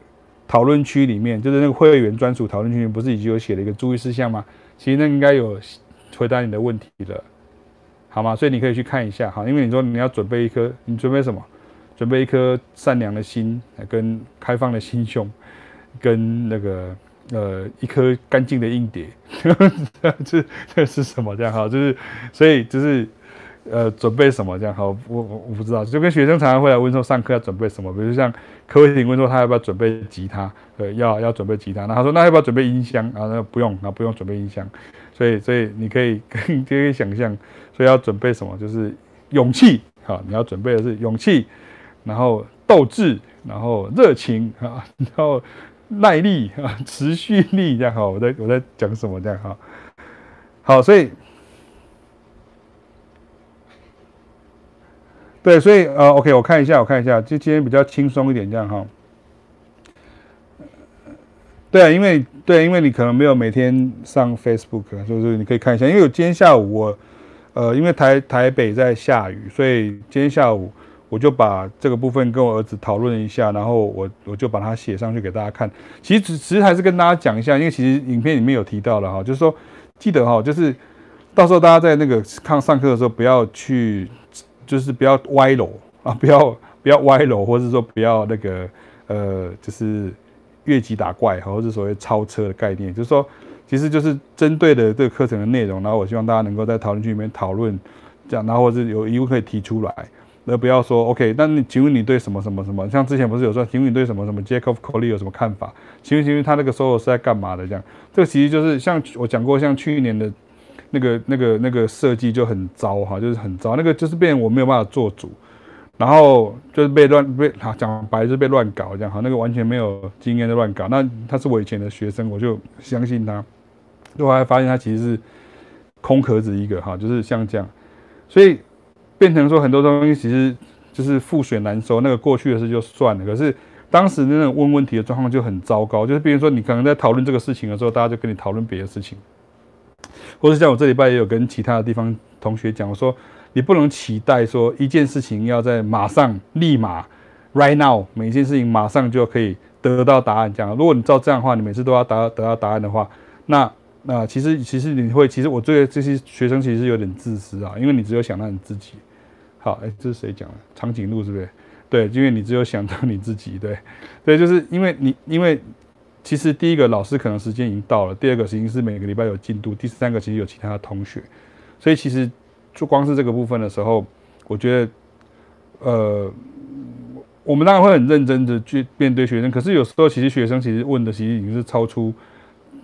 讨论区里面，就是那个会员专属讨论区里面，不是已经有写了一个注意事项吗？其实那应该有回答你的问题了，好吗？所以你可以去看一下，哈，因为你说你要准备一颗，你准备什么？准备一颗善良的心，跟开放的心胸，跟那个呃一颗干净的硬碟，这这是什么？这样哈，就是所以就是呃，准备什么这样好？我我我不知道，就跟学生常常会来问说，上课要准备什么？比如像柯伟霆问说，他要不要准备吉他？对，要要准备吉他。那他说，那要不要准备音箱？啊，那不用，那不用准备音箱。所以，所以你可以可以想象，所以要准备什么？就是勇气。好，你要准备的是勇气，然后斗志，然后热情啊，然后耐力啊，持续力这样好。我在我在讲什么这样哈？好，所以。对，所以呃，OK，我看一下，我看一下，就今天比较轻松一点，这样哈。对啊，因为对，因为你可能没有每天上 Facebook，就是你可以看一下。因为我今天下午我，呃，因为台台北在下雨，所以今天下午我就把这个部分跟我儿子讨论一下，然后我我就把它写上去给大家看。其实其实还是跟大家讲一下，因为其实影片里面有提到了哈，就是说记得哈，就是到时候大家在那个看上课的时候不要去。就是不要歪楼啊，不要 不要歪楼，或者说不要那个呃，就是越级打怪，或者是所谓超车的概念。就是说，其实就是针对的这个课程的内容，然后我希望大家能够在讨论区里面讨论，这样，然后或者是有疑问可以提出来，而不要说 OK。那你请问你对什么什么什么？像之前不是有说，请问你对什么什么 Jacob Collier 有什么看法？请问请问他那个 solo 是在干嘛的？这样，这个其实就是像我讲过，像去年的。那个、那个、那个设计就很糟哈，就是很糟。那个就是变我没有办法做主，然后就是被乱被他讲白就是被乱搞这样哈。那个完全没有经验的乱搞。那他是我以前的学生，我就相信他。最后来发现他其实是空壳子一个哈，就是像这样，所以变成说很多东西其实就是覆水难收。那个过去的事就算了，可是当时那种问问题的状况就很糟糕。就是比如说你可能在讨论这个事情的时候，大家就跟你讨论别的事情。或者像我这礼拜也有跟其他的地方同学讲，我说你不能期待说一件事情要在马上、立马、right now，每一件事情马上就可以得到答案。这样，如果你照这样的话，你每次都要得得到答案的话，那那其实其实你会，其实我对这些学生其实有点自私啊，因为你只有想到你自己。好，哎，这是谁讲的？长颈鹿是不是？对，因为你只有想到你自己。对，对，就是因为你因为。其实第一个老师可能时间已经到了，第二个其实是每个礼拜有进度，第三个其实有其他的同学，所以其实就光是这个部分的时候，我觉得，呃，我们当然会很认真的去面对学生，可是有时候其实学生其实问的其实已经是超出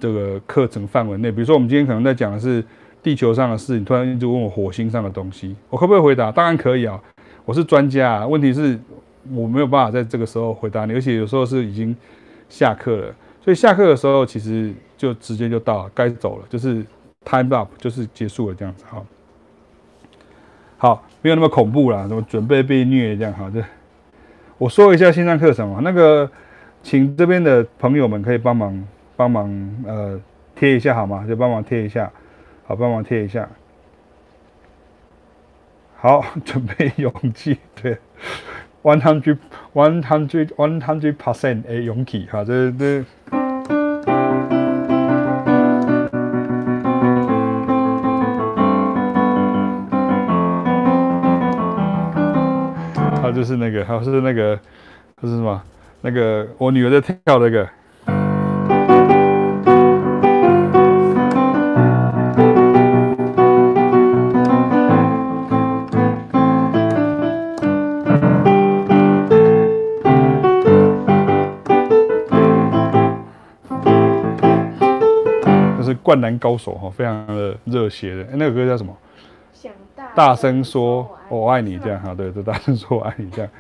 这个课程范围内。比如说我们今天可能在讲的是地球上的事，你突然就问我火星上的东西，我可不可以回答？当然可以啊，我是专家啊。问题是我没有办法在这个时候回答你，而且有时候是已经下课了。所以下课的时候，其实就直接就到了，该走了，就是 time up，就是结束了这样子哈。好，没有那么恐怖啦，什么准备被虐这样哈。这我说一下线上课程嘛，那个请这边的朋友们可以帮忙帮忙呃贴一下好吗？就帮忙贴一下，好，帮忙贴一下。好，准备勇气，对，one hundred one hundred one hundred percent 的，勇气哈，这这。他就是那个，还是那个，这是什么？那个我女儿在跳那个，灌篮高手哈，非常的热血的。那个歌叫什么？大声说“我爱你”这样哈，对，就大声说“我爱你”这样。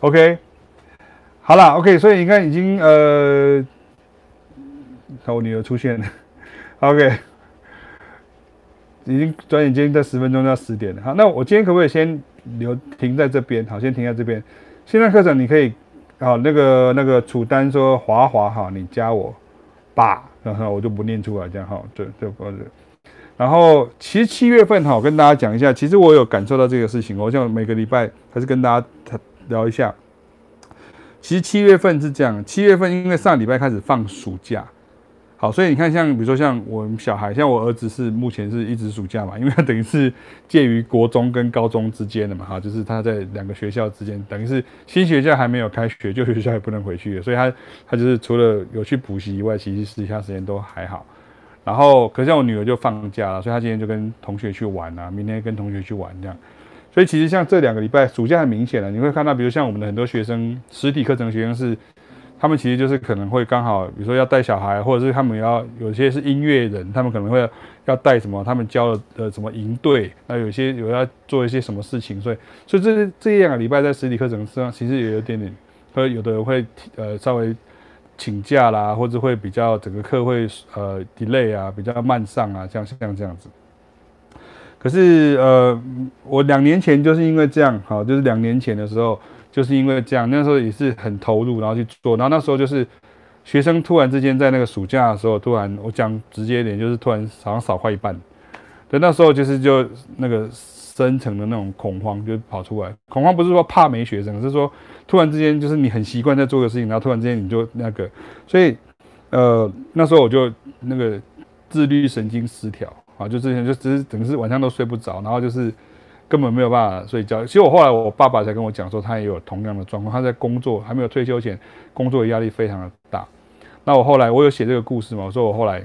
OK，好了，OK，所以你看已经呃，看我女儿出现了。OK，已经转眼间在十分钟就要十点了。好，那我今天可不可以先留停在这边？好，先停在这边。线上课程你可以，好，那个那个楚丹说华华哈，你加我吧，然后我就不念出来这样哈，对对不对？然后其实七月份哈，我跟大家讲一下，其实我有感受到这个事情。我想每个礼拜还是跟大家聊一下。其实七月份是这样，七月份因为上礼拜开始放暑假，好，所以你看像比如说像我们小孩，像我儿子是目前是一直暑假嘛，因为他等于是介于国中跟高中之间的嘛，哈，就是他在两个学校之间，等于是新学校还没有开学，旧学校也不能回去，所以他他就是除了有去补习以外，其实其他时间都还好。然后，可像我女儿就放假了，所以她今天就跟同学去玩啊，明天跟同学去玩这样。所以其实像这两个礼拜暑假很明显了，你会看到，比如像我们的很多学生，实体课程学生是，他们其实就是可能会刚好，比如说要带小孩，或者是他们要有些是音乐人，他们可能会要带什么，他们教了呃什么营队，那有些有要做一些什么事情，所以，所以这这两个礼拜在实体课程上其实也有点点，会有的人会呃稍微。请假啦，或者会比较整个课会呃 delay 啊，比较慢上啊，像像这样子。可是呃，我两年前就是因为这样，好，就是两年前的时候就是因为这样，那时候也是很投入，然后去做，然后那时候就是学生突然之间在那个暑假的时候，突然我讲直接一点，就是突然好像少快一半，对，那时候就是就那个深层的那种恐慌就跑出来，恐慌不是说怕没学生，是说。突然之间，就是你很习惯在做个事情，然后突然之间你就那个，所以，呃，那时候我就那个自律神经失调啊，就之前就只是整个是晚上都睡不着，然后就是根本没有办法睡觉。其实我后来我爸爸才跟我讲说，他也有同样的状况，他在工作还没有退休前，工作压力非常的大。那我后来我有写这个故事嘛，我说我后来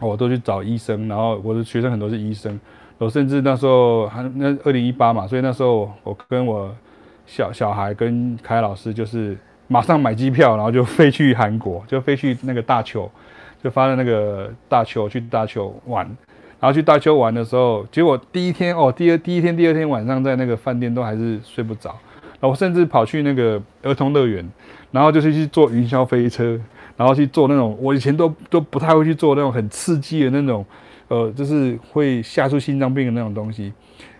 我都去找医生，然后我的学生很多是医生，我甚至那时候还那二零一八嘛，所以那时候我跟我。小小孩跟凯老师就是马上买机票，然后就飞去韩国，就飞去那个大邱，就发了那个大邱去大邱玩，然后去大邱玩的时候，结果第一天哦，第二第一天第二天晚上在那个饭店都还是睡不着，然后甚至跑去那个儿童乐园，然后就是去坐云霄飞车，然后去坐那种我以前都都不太会去坐那种很刺激的那种，呃，就是会吓出心脏病的那种东西。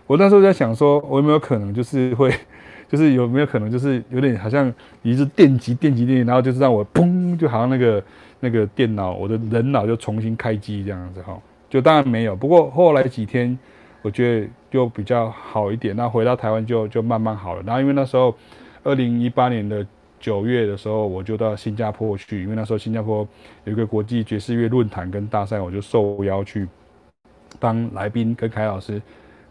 我那时候在想说，我有没有可能就是会。就是有没有可能，就是有点好像一直电击、电击、电击，然后就是让我砰，就好像那个那个电脑，我的人脑就重新开机这样子哈。就当然没有，不过后来几天，我觉得就比较好一点。那回到台湾就就慢慢好了。然后因为那时候，二零一八年的九月的时候，我就到新加坡去，因为那时候新加坡有一个国际爵士乐论坛跟大赛，我就受邀去当来宾跟凯老师。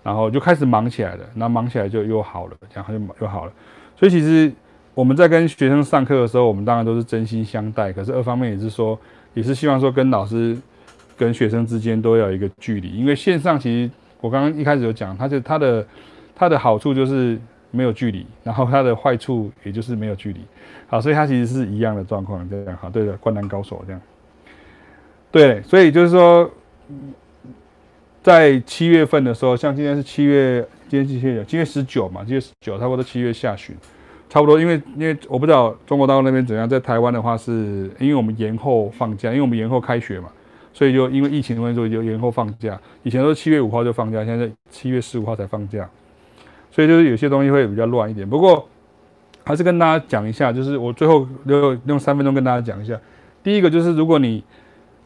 然后就开始忙起来了，那忙起来就又好了，然后就又好了。所以其实我们在跟学生上课的时候，我们当然都是真心相待。可是二方面也是说，也是希望说跟老师跟学生之间都要一个距离。因为线上其实我刚刚一开始有讲，它就它的它的好处就是没有距离，然后它的坏处也就是没有距离。好，所以它其实是一样的状况，这样好，对的，灌篮高手这样。对，所以就是说。在七月份的时候，像今天是七月，今天是七月，七月十九嘛，七月十九，差不多七月下旬，差不多。因为因为我不知道中国大陆那边怎样，在台湾的话是，因为我们延后放假，因为我们延后开学嘛，所以就因为疫情的关系，就延后放假。以前都是七月五号就放假，现在七月十五号才放假，所以就是有些东西会比较乱一点。不过还是跟大家讲一下，就是我最后用用三分钟跟大家讲一下。第一个就是如果你。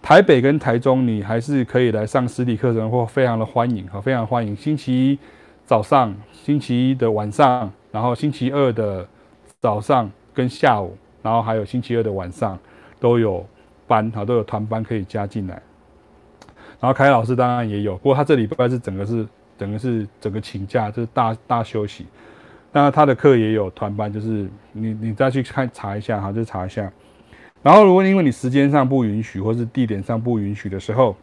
台北跟台中，你还是可以来上实体课程，或非常的欢迎，哈，非常欢迎。星期一早上、星期一的晚上，然后星期二的早上跟下午，然后还有星期二的晚上都有班，哈，都有团班可以加进来。然后凯老师当然也有，不过他这礼拜是整个是整个是整个请假，就是大大休息。当然他的课也有团班，就是你你再去看查一下，哈，就查一下。然后，如果因为你时间上不允许，或是地点上不允许的时候，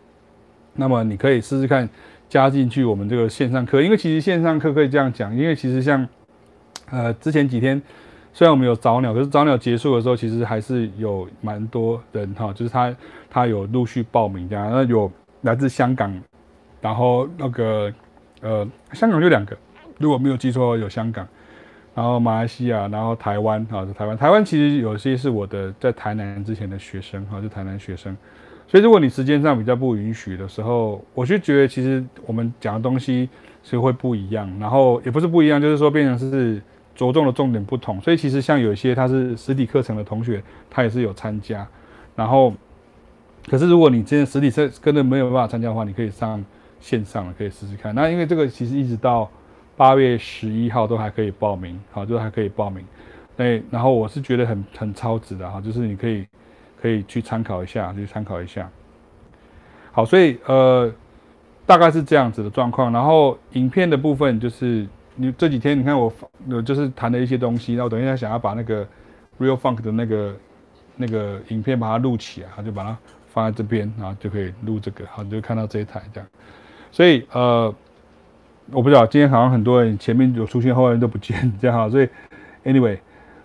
那么你可以试试看加进去我们这个线上课。因为其实线上课可以这样讲，因为其实像呃之前几天，虽然我们有早鸟，可是早鸟结束的时候，其实还是有蛮多人哈，就是他他有陆续报名这样。那有来自香港，然后那个呃香港就两个，如果没有记错，有香港。然后马来西亚，然后台湾，哈，台湾，台湾其实有些是我的在台南之前的学生，哈，是台南学生。所以如果你时间上比较不允许的时候，我就觉得其实我们讲的东西是会不一样，然后也不是不一样，就是说变成是着重的重点不同。所以其实像有一些他是实体课程的同学，他也是有参加。然后，可是如果你今天实体课根本没有办法参加的话，你可以上线上的，可以试试看。那因为这个其实一直到。八月十一号都还可以报名，好，就还可以报名。那然后我是觉得很很超值的哈，就是你可以可以去参考一下，去参考一下。好，所以呃大概是这样子的状况。然后影片的部分就是你这几天你看我有就是谈了一些东西，然后等一下想要把那个 Real Funk 的那个那个影片把它录起来，就把它放在这边，然后就可以录这个，好，你就看到这一台这样。所以呃，我不知道今天好像很多人前面有出现，后面都不见，这样哈。所以 anyway，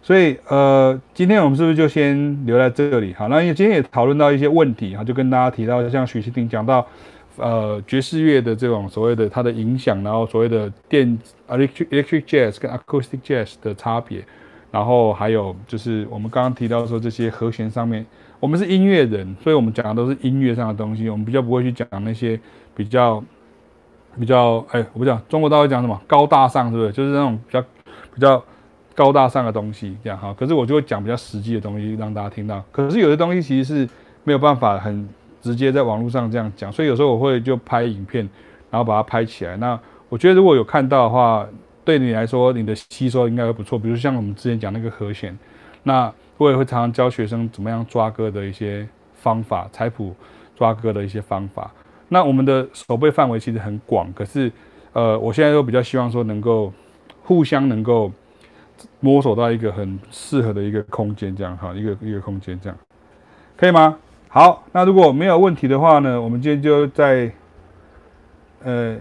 所以呃，今天我们是不是就先留在这里？好，那因为今天也讨论到一些问题哈，就跟大家提到，像许昕婷讲到呃爵士乐的这种所谓的它的影响，然后所谓的电 electric electric jazz 跟 acoustic jazz 的差别，然后还有就是我们刚刚提到说这些和弦上面。我们是音乐人，所以我们讲的都是音乐上的东西，我们比较不会去讲那些比较比较哎，我不讲中国到底讲什么高大上，是不是？就是那种比较比较高大上的东西，这样哈。可是我就会讲比较实际的东西让大家听到。可是有些东西其实是没有办法很直接在网络上这样讲，所以有时候我会就拍影片，然后把它拍起来。那我觉得如果有看到的话，对你来说你的吸收应该会不错。比如像我们之前讲那个和弦，那。我也会常常教学生怎么样抓歌的一些方法，采谱抓歌的一些方法。那我们的手背范围其实很广，可是，呃，我现在都比较希望说能够互相能够摸索到一个很适合的一个空间，这样哈，一个一个空间这样，可以吗？好，那如果没有问题的话呢，我们今天就在，呃，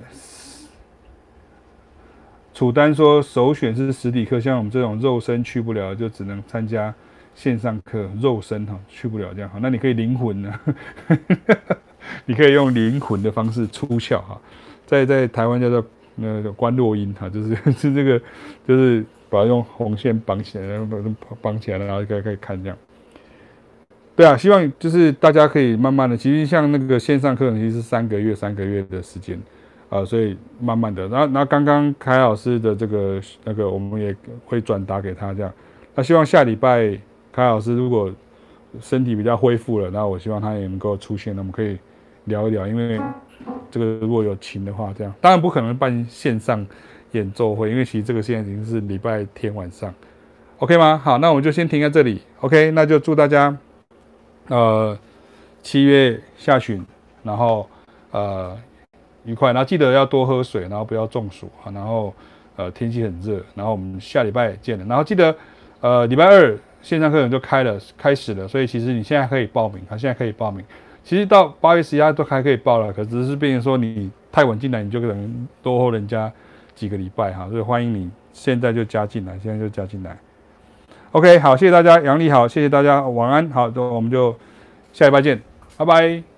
楚丹说首选是实体课，像我们这种肉身去不了，就只能参加。线上课肉身哈去不了这样好，那你可以灵魂呢？你可以用灵魂的方式出窍哈，在在台湾叫做那个观落阴哈，就是 是这个就是把它用红线绑起来，然后把它绑起来了，然后可以可以看这样。对啊，希望就是大家可以慢慢的，其实像那个线上课程其实是三个月三个月的时间啊，所以慢慢的，然后然后刚刚凯老师的这个那个我们也会转达给他这样，那希望下礼拜。凯老师如果身体比较恢复了，那我希望他也能够出现，那我们可以聊一聊。因为这个如果有琴的话，这样当然不可能办线上演奏会，因为其实这个现在已经是礼拜天晚上，OK 吗？好，那我们就先停在这里，OK，那就祝大家呃七月下旬，然后呃愉快，然后记得要多喝水，然后不要中暑啊，然后呃天气很热，然后我们下礼拜见了，然后记得呃礼拜二。线上课程就开了，开始了，所以其实你现在可以报名，他现在可以报名。其实到八月十一号都还可以报了，可只是变成说你太晚进来，你就可能多候人家几个礼拜哈。所以欢迎你现在就加进来，现在就加进来。OK，好，谢谢大家，杨丽好，谢谢大家，晚安，好，那我们就下礼拜见，拜拜。